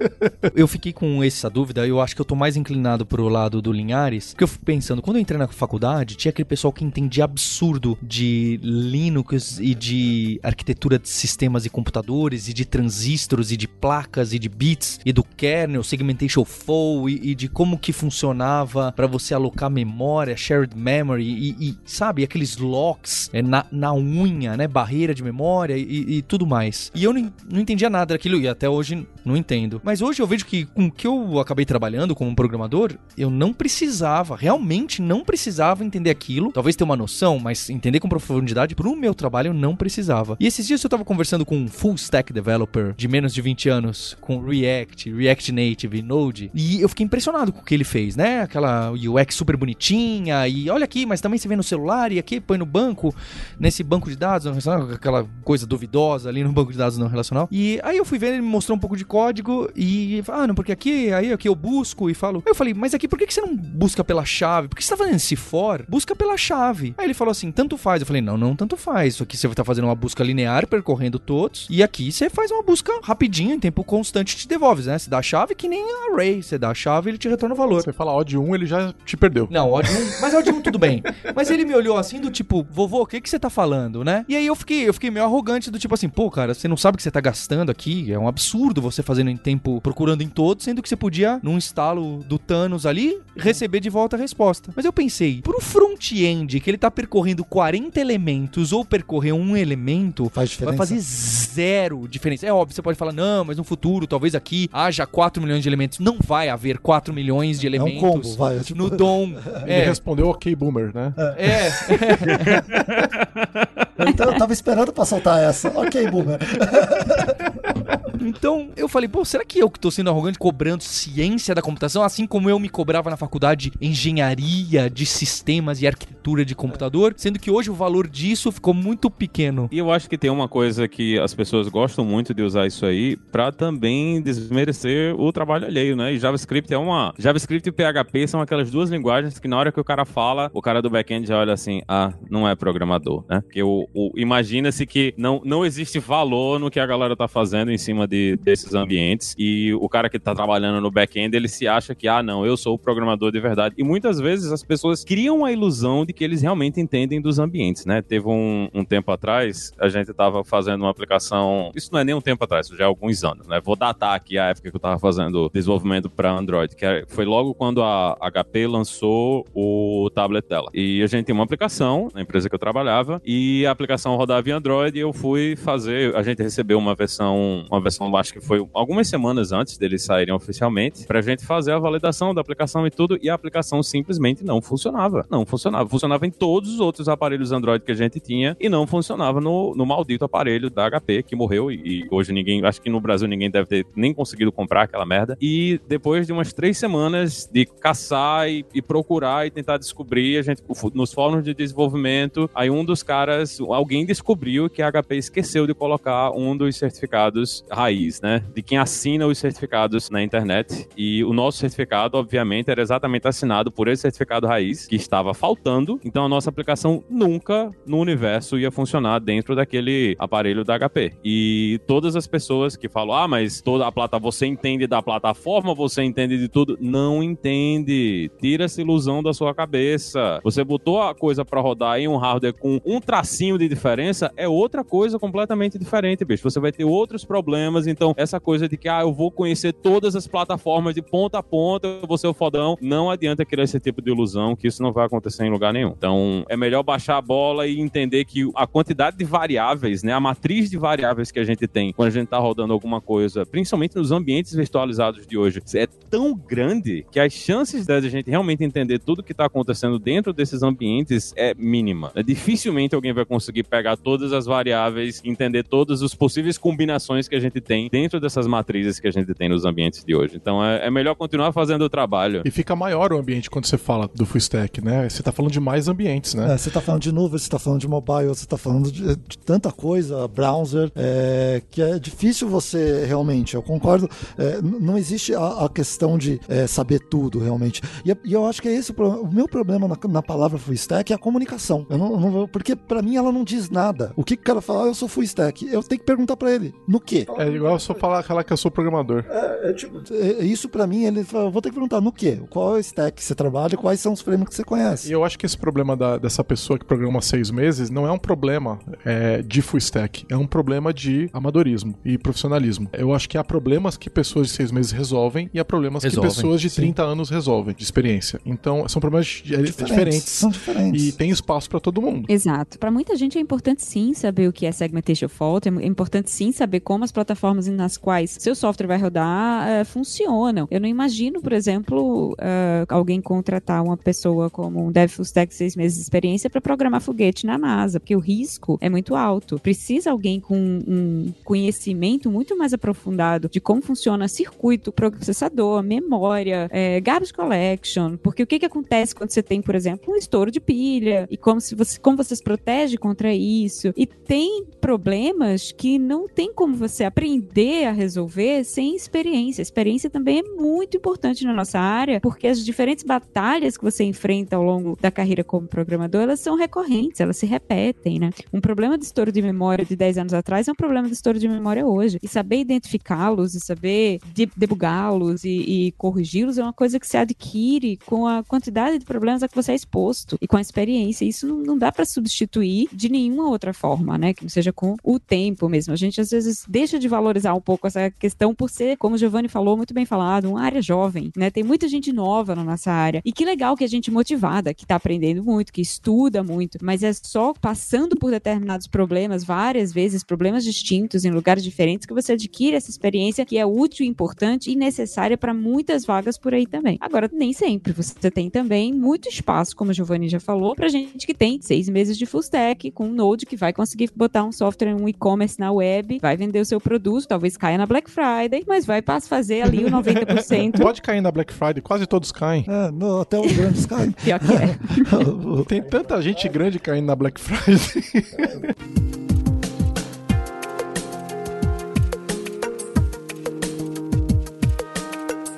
eu fiquei com essa dúvida, eu acho que eu tô mais inclinado pro lado do Linhares, porque eu fico pensando, quando eu entrei na faculdade, tinha aquele pessoal que entendia absurdo de Linux e de arquitetura de sistemas e computadores e de transistores e de placas e de bits e do kernel, segmentation flow e, e de como que funcionava para você alocar memória, shared memory e, e sabe, aqueles locks é, na, na unha, né, barreira de memória e, e tudo mais. E eu não, não entendia nada daquilo e até hoje não entendo. Mas hoje eu vejo que com o que eu acabei trabalhando como programador, eu não precisava, realmente não precisava entender aquilo. Talvez ter uma noção, mas entender com profundidade pro meu trabalho eu não precisava. E esses dias eu tava conversando com um full stack developer de menos de 20 anos, com React, React Native, Node, e eu fiquei impressionado com o que ele fez, né? Aquela UX super bonitinha e olha aqui, mas também você vê no celular e aqui põe no banco, nesse banco de dados não relacional, aquela coisa duvidosa ali no banco de dados não relacional. E aí eu fui ver, ele me mostrou um pouco de código e ah, não, porque aqui, aí aqui eu busco e falo. Aí eu falei, mas aqui por que, que você não busca pela chave? Por que você tá fazendo esse for? Busca pela chave. Aí ele falou assim, tanto faz. Eu falei, não, não, tanto faz. Isso aqui você vai estar tá fazendo uma busca linear, percorrendo todos. E aqui você faz uma busca rapidinho, em tempo constante, te devolve, né? Você dá a chave que nem array. Você dá a chave ele te retorna o valor. Você fala odd 1, ele já te perdeu. Não, odd 1. Mas odd 1 tudo bem. Mas ele me olhou assim do tipo, vovô, o que, que você tá falando, né? E aí eu fiquei, eu fiquei meio arrogante do tipo assim, pô, cara, você não sabe o que você tá gastando aqui. É um absurdo você fazendo em tempo procurando em todos, sendo que você podia, num instalo do Thanos ali, receber de volta a resposta. Mas eu pensei, pro front-end que ele tá percorrendo 40 elementos ou percorrer um elemento, Faz diferença. vai fazer zero diferença. É óbvio, você pode falar, não, mas no futuro, talvez aqui haja 4 milhões de elementos. Não vai haver 4 milhões de elementos é um combo, vai, é tipo... no DOM. Ele é. respondeu ok, boomer, né? É. então eu tava esperando pra soltar essa. Ok, boomer. Então eu falei, pô, será que eu que tô sendo arrogante cobrando ciência da computação, assim como eu me cobrava na faculdade engenharia de sistemas e arquitetura de computador, sendo que hoje o valor disso ficou muito pequeno. E eu acho que tem uma coisa que as pessoas gostam muito de usar isso aí para também desmerecer o trabalho alheio, né? E JavaScript é uma. JavaScript e PHP são aquelas duas linguagens que na hora que o cara fala, o cara do back-end já olha assim, ah, não é programador, né? Porque o, o imagina-se que não, não existe valor no que a galera tá fazendo em cima de, desses ambientes e o cara que tá trabalhando no back-end, ele se acha que, ah, não, eu sou o programador de verdade. E muitas vezes as pessoas criam a ilusão de que eles realmente entendem dos ambientes, né? Teve um, um tempo atrás, a gente tava fazendo uma aplicação, isso não é nem um tempo atrás, já é alguns anos, né? Vou datar aqui a época que eu tava fazendo desenvolvimento para Android, que é, foi logo quando a HP lançou o tablet dela. E a gente tem uma aplicação na empresa que eu trabalhava e a aplicação rodava em Android e eu fui fazer, a gente recebeu uma versão, uma versão acho que foi algumas semanas antes deles saírem oficialmente, pra gente fazer a validação da aplicação e tudo, e a aplicação simplesmente não funcionava. Não funcionava. Funcionava em todos os outros aparelhos Android que a gente tinha e não funcionava no, no maldito aparelho da HP que morreu e, e hoje ninguém, acho que no Brasil ninguém deve ter nem conseguido comprar aquela merda. E depois de umas três semanas de caçar e, e procurar e tentar descobrir, a gente, nos fóruns de desenvolvimento, aí um dos caras, alguém descobriu que a HP esqueceu de colocar um dos certificados raiz, né? De quem assina os certificados na internet. E o nosso certificado, obviamente, era exatamente assinado por esse certificado raiz, que estava faltando. Então a nossa aplicação nunca no universo ia funcionar dentro daquele aparelho da HP. E todas as pessoas que falam, ah, mas toda a plata, você entende da plataforma, você entende de tudo. Não entende. Tira essa ilusão da sua cabeça. Você botou a coisa para rodar em um hardware com um tracinho de diferença, é outra coisa completamente diferente, bicho. Você vai ter outros problemas, então essa coisa de que, ah, eu vou conhecer todas as plataformas de ponta a ponta, eu vou ser o fodão, não adianta criar esse tipo de ilusão, que isso não vai acontecer em lugar nenhum. Então, é melhor baixar a bola e entender que a quantidade de variáveis, né, a matriz de variáveis que a gente tem quando a gente tá rodando alguma coisa, principalmente nos ambientes virtualizados de hoje, é tão grande que as chances da gente realmente entender tudo que está acontecendo dentro desses ambientes é mínima. Dificilmente alguém vai conseguir pegar todas as variáveis, entender todas as possíveis combinações que a gente tem dentro dessas matrizes que a gente tem nos ambientes de hoje. Então é, é melhor continuar fazendo o trabalho. E fica maior o ambiente quando você fala do full stack, né? Você tá falando de mais ambientes, né? É, você tá falando de nuvem, você tá falando de mobile, você tá falando de, de tanta coisa, browser, é, que é difícil você realmente, eu concordo, é, não existe a, a questão de é, saber tudo realmente. E, e eu acho que é esse o, pro- o meu problema na, na palavra full stack é a comunicação. Eu não, eu não- porque pra mim ela não diz nada. O que que o cara fala, ah, eu sou full stack, eu tenho que perguntar pra ele, no É igual eu só falar, falar que eu sou programador. É, tipo, é, isso pra mim, ele fala, eu vou ter que perguntar no quê? Qual é o stack que você trabalha, quais são os frameworks que você conhece. E eu acho que esse problema da- dessa pessoa que programa há seis meses não é um problema é, de full stack, é um problema de amadorismo e profissionalismo. Eu acho que há problemas que pessoas de seis meses resolvem e há problemas Resolvem, que pessoas de sim. 30 anos resolvem, de experiência. Então, são problemas é, diferentes. São diferentes. E tem espaço pra todo mundo. Exato. Para muita gente é importante sim saber o que é segmentation fault, é importante sim saber como as plataformas nas quais seu software vai rodar eh, funcionam. Eu não imagino, por exemplo, eh, alguém contratar uma pessoa como um dev full stack seis meses de experiência para programar foguete na NASA, porque o risco é muito alto. Precisa alguém com um conhecimento muito mais aprofundado de como funciona circuito, processador, memória, eh, garbage collection, porque o que, que acontece quando você tem, por exemplo, um estouro de pilha e como, se você, como você se protege contra isso. E tem problemas que não tem como você aprender a resolver sem experiência. Experiência também é muito importante na nossa área, porque as diferentes batalhas que você enfrenta ao longo da carreira como programador, elas são recorrentes, elas se repetem, né? Um problema de estouro de memória de 10 anos atrás é um problema de estouro de memória hoje. E saber identificá-los e saber de- debugá-los e, e corrigi-los é uma coisa que se adquire com a quantidade de problemas a que você é exposto e com a experiência. Isso não, não dá para substituir de nenhuma outra forma, né? Que não seja com o tempo mesmo. A gente às vezes deixa de valorizar um pouco essa questão por ser, como o Giovanni falou, muito bem falado, uma área jovem, né? Tem muita gente nova na nossa área. E que legal que a gente motivada, que tá aprendendo muito, que estuda muito, mas é só passando por determinados problemas, várias vezes, problemas distintos em lugares diferentes, que você adquire essa experiência que é útil, importante e necessária para muitas vagas por aí também. Agora, nem sempre. Você tem também muito espaço, como o Giovanni já falou, pra gente que tem seis meses de full stack, com um Node que vai conseguir botar um software, um e-commerce na web, vai vender o seu produto, talvez caia na Black Friday, mas vai fazer ali o 90%. Pode cair na Black Friday, quase todos caem. É, no- até os grandes caem. Pior que é. Tem tanta gente grande caindo na Black Friday.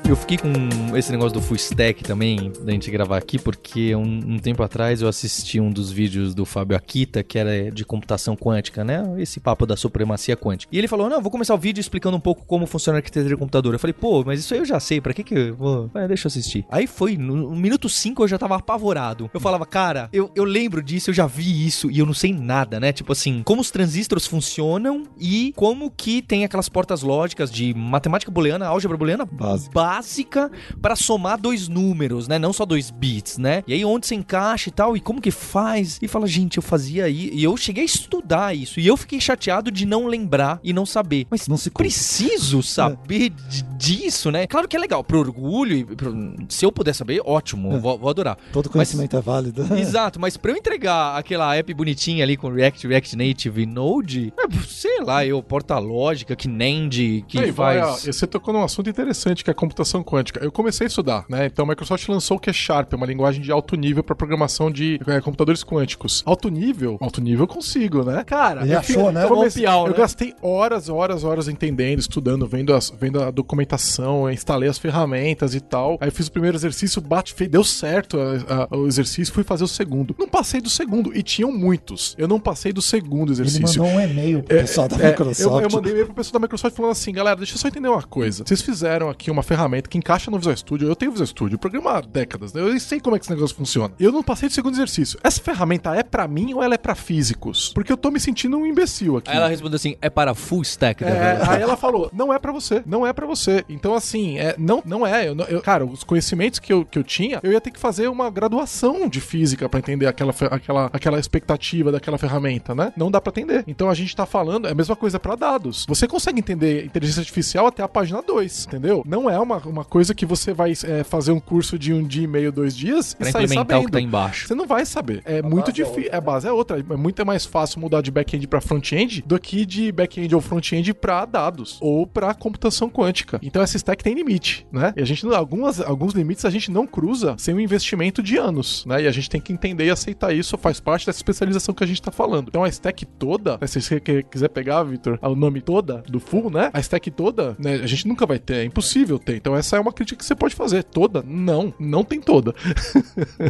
Eu fiquei com esse negócio do full stack também, da gente gravar aqui, porque um, um tempo atrás eu assisti um dos vídeos do Fábio Akita, que era de computação quântica, né? Esse papo da supremacia quântica. E ele falou: Não, vou começar o vídeo explicando um pouco como funciona a arquitetura de computador. Eu falei: Pô, mas isso aí eu já sei, pra que que eu vou. É, deixa eu assistir. Aí foi, no, no minuto 5 eu já tava apavorado. Eu falava: Cara, eu, eu lembro disso, eu já vi isso e eu não sei nada, né? Tipo assim, como os transistores funcionam e como que tem aquelas portas lógicas de matemática booleana, álgebra booleana Básica. Básica para somar dois números, né? Não só dois bits, né? E aí onde você encaixa e tal, e como que faz? E fala, gente, eu fazia aí, e eu cheguei a estudar isso, e eu fiquei chateado de não lembrar e não saber. Mas Não se preciso saber de- disso, né? Claro que é legal, pro orgulho, e pro- se eu puder saber, ótimo, É. vou, vou adorar. Todo conhecimento é válido. Exato, mas pra eu entregar aquela app bonitinha ali com React, React Native e Node, é, sei lá, eu porta lógica, que NAND, que Aí, vai, ó, faz... você tocou num assunto interessante que é a computação quântica. Eu comecei a estudar, né? Então a Microsoft lançou o que é Sharp, uma linguagem de alto nível para programação de é, computadores quânticos. Alto nível? Alto nível eu consigo, né? Cara, Ele eu achou, né? eu comecei- eu né? gastei horas, horas, horas entendendo, estudando, vendo, as, vendo a documentação, instalei as ferramentas e tal. Aí eu fiz o primeiro exercício, bate, fe- deu certo a- a- o exercício, fui fazer o segundo. Não passei do segundo, e tinham muitos. Eu não passei do segundo Ele exercício. mandou um e-mail pro pessoal da É, Microsoft. Eu, eu mandei um e-mail pro pessoal da Microsoft falando assim, galera, deixa eu só entender uma coisa. Vocês fizeram aqui uma ferramenta que encaixa no Visual Studio. Eu tenho Visual Studio, eu programo há décadas, né? Eu sei como é que esse negócio funciona. Eu não passei do segundo exercício. Essa ferramenta é pra mim ou ela é pra físicos? Porque eu tô me sentindo um imbecil aqui. Aí ela respondeu assim, é para full stack É, developer. aí ela falou, não é pra você, não é pra você. Então, assim, é, não, não é. Eu, eu- cara, os conhecimentos que eu, que eu tinha, eu ia ter que fazer uma graduação de física pra entender aquela, aquela, aquela expectativa daquela ferramenta, né? Não dá pra entender. Então a gente tá falando, é a mesma coisa pra dados. Você consegue entender inteligência artificial até a página 2, entendeu? Não é uma uma coisa que você vai é, fazer um curso de um dia e meio, dois dias Pra e sair que sabendo. tá embaixo. Você não vai saber. É muito difícil. a base é outra. É muito mais fácil mudar de back-end pra front-end do que de back-end ou front-end pra dados ou pra computação quântica. Então essa stack tem limite, né? E a gente, algumas, alguns limites a gente não cruza sem um investimento de anos, né? E a gente tem que entender e aceitar isso, faz parte dessa especialização que a gente tá falando. Então a stack toda, né, se você quiser pegar, Victor, o nome toda do full, né? A stack toda, né? A gente nunca vai ter, é impossível ter. Então essa é uma crítica que você pode fazer. Toda? Não, não tem toda.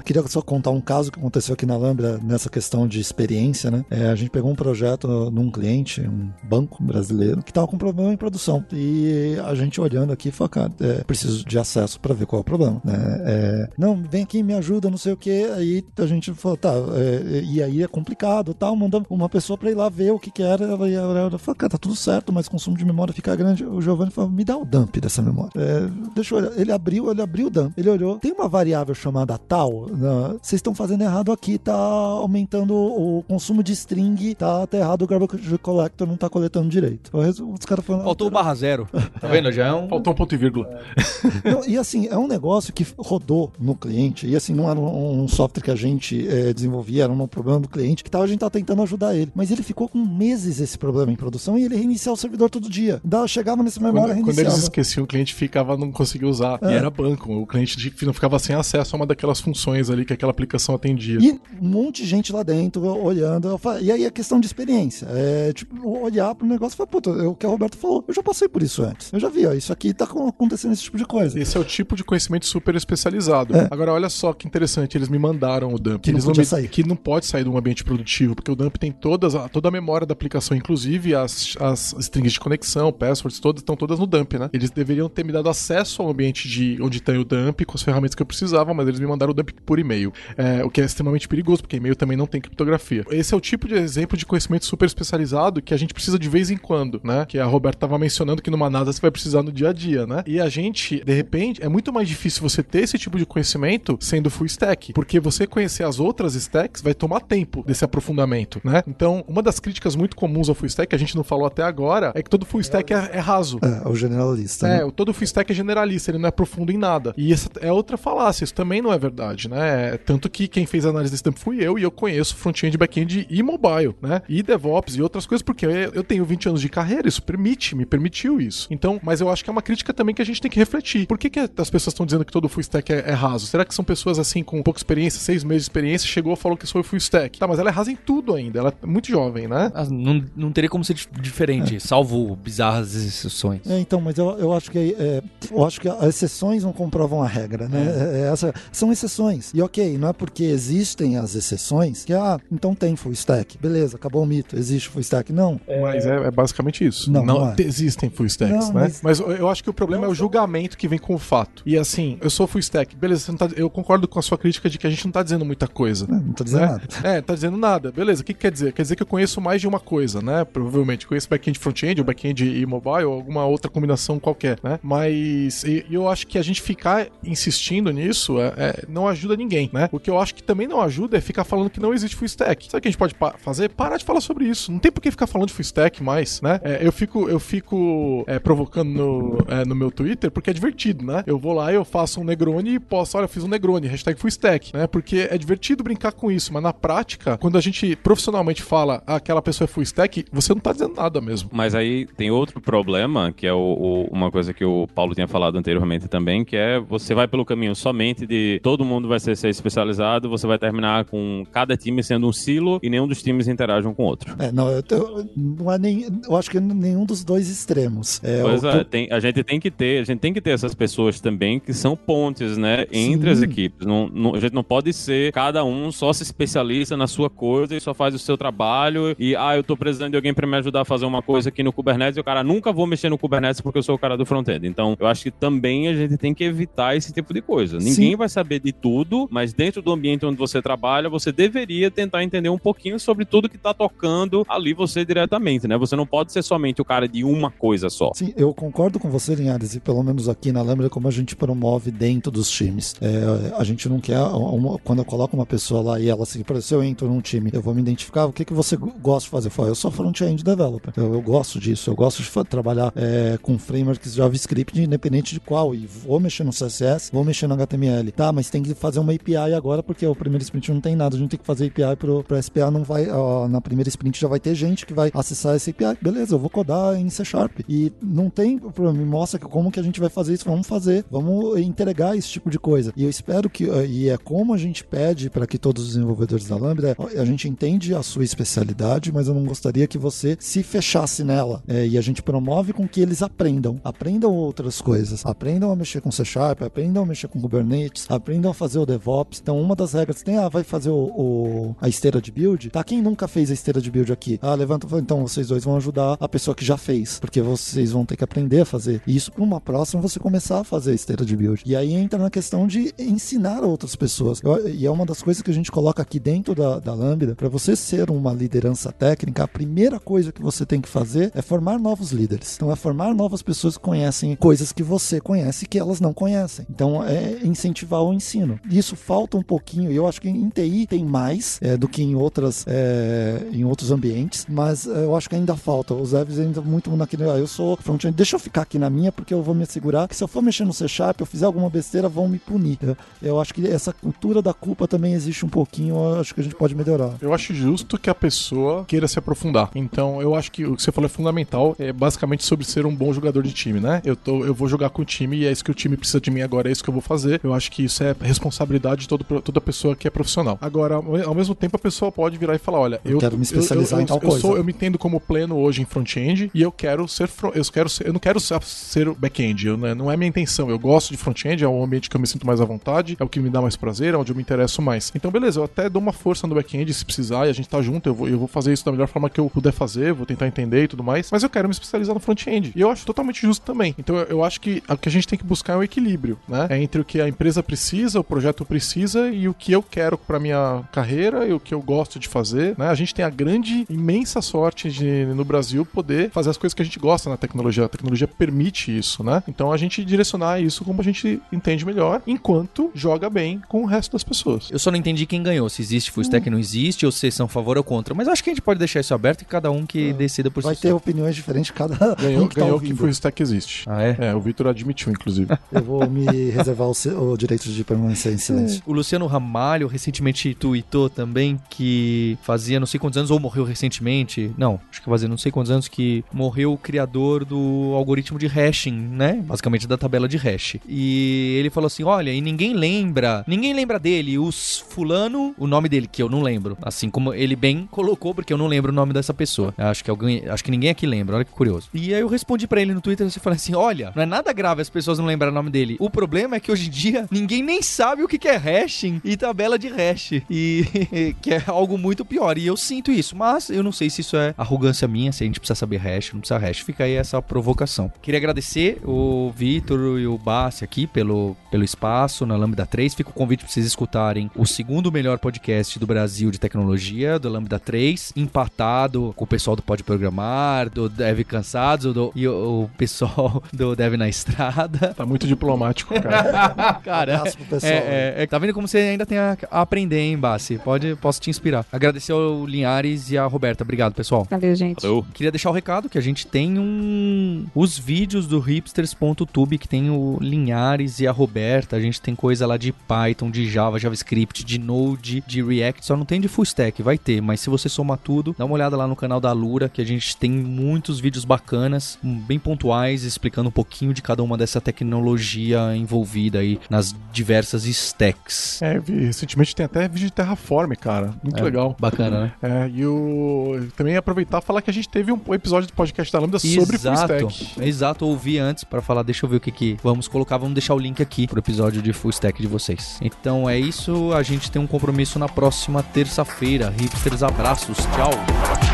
Queria só contar um caso que aconteceu aqui na Lambda nessa questão de experiência, né? É, a gente pegou um projeto num cliente, um banco brasileiro, que tava com problema em produção. E a gente olhando aqui, falou, cara, é, preciso de acesso para ver qual é o problema, né? É, não, vem aqui, me ajuda, não sei o que. Aí a gente falou, tá, é, e aí é complicado, tal. Mandamos uma pessoa para ir lá ver o que que era. Ela, ela, ela falou, cara, tá tudo certo, mas o consumo de memória fica grande. O Giovanni falou, me dá o dump dessa memória. É, deixa eu olhar. Ele abriu, ele abriu o dump. Ele olhou, tem uma variável chamada tal, né? vocês estão fazendo errado aqui, tá aumentando o consumo de string, tá, tá errado o garbage collector, não tá coletando direito. Os caras falaram, Faltou o barra zero. Tá vendo? Já é um. Faltou um ponto e vírgula. Não, e assim, é um negócio que rodou no cliente, e assim, não era um, software que a gente eh, desenvolvia, era um problema do cliente, que tava, a gente tava tentando ajudar ele. Mas ele ficou com meses esse problema em produção e ele reiniciava o servidor todo dia. Da, chegava nessa memória, Quando, quando eles esqueciam, o cliente ficava, não conseguia usar. É. E era banco. O cliente não ficava sem acesso a uma daquelas funções ali que aquela aplicação atendia. E um monte de gente lá dentro olhando. E aí a questão de experiência. É tipo, olhar pro negócio e falar, puta, é o que o Roberto falou. Eu já passei por isso antes. Eu já vi, ó, isso aqui tá acontecendo esse tipo de coisa. Esse é o tipo de conhecimento super especializado. É. Agora, olha só que interessante, eles me mandaram o dump. Que não eles podia me- sair. Que não pode sair de um ambiente produtivo, porque o dump tem todas, a- toda a memória da aplicação, inclusive as, as strings de conexão, passwords, todas estão todas no dump, né? Eles deveriam ter me dado acesso ao ambiente de onde tem o dump com as ferramentas que eu precisava, mas eles me mandaram o dump por e-mail. É, o que é extremamente perigoso, porque e-mail também não tem criptografia. Esse é o tipo de exemplo de conhecimento super especializado que a gente precisa de vez em quando, né? Que a Roberta tava mencionando que numa NASA você vai precisar no dia a dia, né? E a gente, de repente, é muito mais difícil você ter esse tipo de conhecimento sendo full stack, porque você conhecer as outras stacks vai tomar tempo desse aprofundamento, né? Então, uma das críticas muito comuns ao full stack, que a gente não falou até agora, é que todo full stack é, é raso. É, o generalista. É, né? o todo full stack é generalista, ele não é profundo em nada. E essa é outra falácia, isso também não é verdade, né? Tanto que quem fez a análise desse tempo fui eu, e eu conheço front-end, back-end e mobile, né? E DevOps e outras coisas, porque eu tenho 20 anos de carreira, isso permite, me permitiu isso. Então, mas eu acho que é uma crítica também que a gente tem que refletir. Por que, que as pessoas estão dizendo que todo full stack é, é raso? Será que são pessoas assim com pouca experiência, seis meses de experiência, chegou e falou que foi full stack? Tá, mas ela é rasa em tudo ainda, ela é muito jovem, né? Ah, Não, não teria como ser dif- diferente, salvo bizarras exceções. É, então, mas eu, eu acho que é, eu acho que as exceções não comprovam a regra, né? É, essa, são exceções. E ok, não é porque existem as exceções que, ah, então tem full stack. Beleza, acabou o mito, existe full stack. Não. Mas é, é basicamente isso. Não, não é. existem full stacks, Não, né? mas- Mas... eu acho que o problema é o julgamento que vem com o fato. E assim, eu sou full stack, beleza, você não tá- eu concordo com a sua crítica de que a gente não tá dizendo muita coisa. Não tô dizendo né? nada. É, tá dizendo nada. Beleza, o que, que quer dizer? Quer dizer que eu conheço mais de uma coisa, né? Provavelmente. Conheço back-end front-end, ou back-end e mobile, ou alguma outra combinação qualquer, né? Mas e- e eu acho que a gente ficar insistindo nisso é- é- não ajuda ninguém, né? O que eu acho que também não ajuda é ficar falando que não existe full stack. Sabe o que a gente pode pa- fazer? Parar de falar sobre isso. Não tem por que ficar falando de full stack mais, né? É, eu fico, eu fico é, provocando no, é, no meu Twitter porque é divertido, né? Eu vou lá eu faço um Negroni e posto, olha, fiz um Negroni, hashtag full stack, né? Porque é divertido brincar com isso, mas na prática, quando a gente profissionalmente fala ah, aquela pessoa é full stack, você não tá dizendo nada mesmo. Mas aí tem outro problema, que é o, o- uma coisa que o Paulo tinha falado anteriormente também, que é você vai pelo caminho somente de todo mundo vai ser, ser especializado, você vai terminar com cada time sendo um silo e nenhum dos times interagem com o outro. É, não, eu, eu- não é nem, eu acho que nenhum dos dois extremos. É, Pois o- é, tem- a gente tem que ter, a gente tem que ter essas pessoas também que são pontes, né, entre as Sim. equipes. Não, não- a gente não pode ser cada um só se especializa na sua coisa e só faz o seu trabalho e ah, eu tô precisando de alguém para me ajudar a fazer uma coisa aqui no Kubernetes e o cara nunca vou mexer no Kubernetes porque eu sou o cara do front-end. Então, eu acho que também a gente tem que evitar esse tipo de coisa. Ninguém Sim. vai saber de tudo, mas dentro do ambiente onde você trabalha, você deveria tentar entender um pouquinho sobre tudo que tá tocando ali você diretamente, né? Você não pode ser somente o cara de uma coisa só. Sim, eu concordo com você, Linhares, e pelo menos aqui na Lambda, como a gente promove dentro dos times. É, a gente não quer, uma- quando eu coloco uma pessoa lá e ela assim, por exemplo, se eu entro num time, eu vou me identificar, o que, que você gosta de fazer? Eu falo, eu sou front-end developer, eu, eu gosto disso, eu gosto de trabalhar é, com frameworks JavaScript, independente de qual. E vou mexer no CSS, vou mexer no HTML. Tá, mas tem que fazer uma API agora, porque o primeiro sprint não tem nada. A gente tem que fazer API pro, pro SPA, não vai. Ó, na primeira sprint já vai ter gente que vai acessar essa API. Beleza, eu vou codar em C Sharp. E não tem problema, me mostra como que a gente vai fazer isso. Vamos fazer, vamos entregar esse tipo de coisa. E eu espero que, e é como a gente pede para que todos os desenvolvedores da Lambda, a gente entende a sua especialidade, mas eu não gostaria que você se fechasse nela. É, e a gente promove com que eles aprendam, aprendam outras coisas, aprendam a mexer com C Sharp, aprendam a mexer com Kubernetes, aprendam a fazer o DevOps. Então, uma das regras tem, ah, vai fazer o, o, a esteira de build. Tá, quem nunca fez a esteira de build aqui? Ah, levanta, então vocês dois vão ajudar a pessoa que já fez, porque vocês vão ter que aprender a fazer. E isso para uma próxima você começar a fazer a esteira de build. E aí entra na questão de ensinar outras pessoas. Eu, e é uma das coisas que a gente coloca aqui dentro da, da Lambda. Para você ser uma liderança técnica, a primeira coisa que você tem que fazer é formar novos líderes. Então é formar novas pessoas que conhecem coisas que você conhece que elas não conhecem. Então é incentivar o ensino. Isso falta um pouquinho. Eu acho que em TI tem mais é, do que em outras é, em outros ambientes, mas é, eu acho que ainda falta. Os devs ainda muito naquele. Ah, eu sou front-end, deixa eu ficar aqui na minha porque eu vou me assegurar que se eu for mexer no C Sharp, eu fizer alguma besteira, vão me punir. Eu, eu acho que essa cultura da culpa também existe um pouquinho. Eu acho que a gente pode melhorar. Eu acho justo que a pessoa queira se aprofundar. Então, eu acho que o que você falou é fundamental. É basicamente sobre ser um bom jogador de time, né? Eu, tô, eu vou jogar com o time e é isso que o time precisa de mim agora, é isso que eu vou fazer. Eu acho que isso é responsabilidade de todo, toda pessoa que é profissional. Agora, ao mesmo tempo, a pessoa pode virar e falar: olha, eu, eu quero me especializar eu, em tal eu coisa. Sou, eu me entendo como pleno hoje em front-end e eu quero ser. Eu, quero ser, eu não quero ser, ser back-end. Né? Não é minha intenção. Eu gosto de front-end, é um ambiente que eu me sinto mais à vontade, é o que me dá mais prazer, é onde eu me interesso mais. Então, beleza, eu até dou uma força no back-end se precisar e a gente tá junto. Eu vou, eu vou fazer isso da melhor forma que eu puder fazer, vou tentar entender e tudo mais. Mas eu quero me especializar no front-end. E eu acho totalmente justo também. Então, eu, eu acho que o que a gente tem que buscar é um equilíbrio, né? É entre o que a empresa precisa, o projeto precisa e o que eu quero para minha carreira e o que eu gosto de fazer, né? A gente tem a grande, imensa sorte de no Brasil poder fazer as coisas que a gente gosta na tecnologia. A tecnologia permite isso, né? Então a gente direcionar isso como a gente entende melhor, enquanto joga bem com o resto das pessoas. Eu só não entendi quem ganhou, se existe full stack, não existe, ou se são a favor ou contra. Mas acho que a gente pode deixar isso aberto e cada um que decida por Vai si ter só. opiniões diferentes de cada Ganhou, um que tá ganhou que ouvindo. full stack existe. Ah, é? É, o Victor admitiu, inclusive. Eu vou me reservar o, o direito de permanecer em silêncio. O Luciano Ramalho recentemente tweetou também que fazia não sei quantos anos, ou morreu recentemente. Não, acho que fazia não sei quantos anos que morreu o criador do algoritmo de hashing, né? Basicamente da tabela de hash. E ele falou assim: olha, e ninguém lembra, ninguém lembra dele, os fulano, o nome dele, que eu não lembro. Assim como ele bem colocou, porque eu não lembro o nome dessa pessoa. Acho que alguém, acho que ninguém aqui lembra, olha que curioso. E aí eu respondi pra ele no Twitter e falei assim: olha, não é nada grave as pessoas não lembrarem o nome dele. O problema é que hoje em dia ninguém nem sabe o que é hashing e tabela de hash. E que é algo muito pior. E eu sinto isso, mas eu não sei se isso é arrogância minha, se a gente precisa saber hash, não precisa hash. Fica aí essa provocação. Queria agradecer o Vitor e o Bassi aqui pelo, pelo espaço na Lambda 3. Fica o convite pra vocês escutarem o segundo melhor podcast do Brasil de tecnologia, do Lambda 3, empatado com o pessoal do Pode Programar, do Dev Cansados do, e o, o pessoal do Dev na Estrada. Tá muito diplomático, cara. Cara, pro pessoal. é, é, é, tá vendo como você ainda tem a, a aprender, hein, Bassi? Pode, posso te inspirar. Agradecer ao Linhares e à Roberta. Obrigado, pessoal. Valeu, gente. Valeu. Queria deixar o recado que a gente tem um os vídeos do hipsters.tube que tem o Linhares e a Roberta. A gente tem coisa lá de Python, de Java, JavaScript, de Node, de React. Só não tem de full stack, vai ter. Mas se você somar tudo, dá uma olhada lá no canal da Lura que a gente tem muitos vídeos bacanas, bem pontuais, explicando um pouquinho de cada uma dessa tecnologia envolvida aí nas diversas stacks. É, vi- recentemente tem até vídeo de Terraform, cara. Muito É, legal. Bacana, né? É, e o. Também aproveitar e falar que a gente teve um episódio do podcast da Lambda sobre full Exato, stack. exato, ouvi antes pra falar, deixa eu ver o que que vamos colocar, vamos deixar o link aqui pro episódio de full stack de vocês. Então é isso, a gente tem um compromisso na próxima terça-feira. Hipsters, abraços, tchau.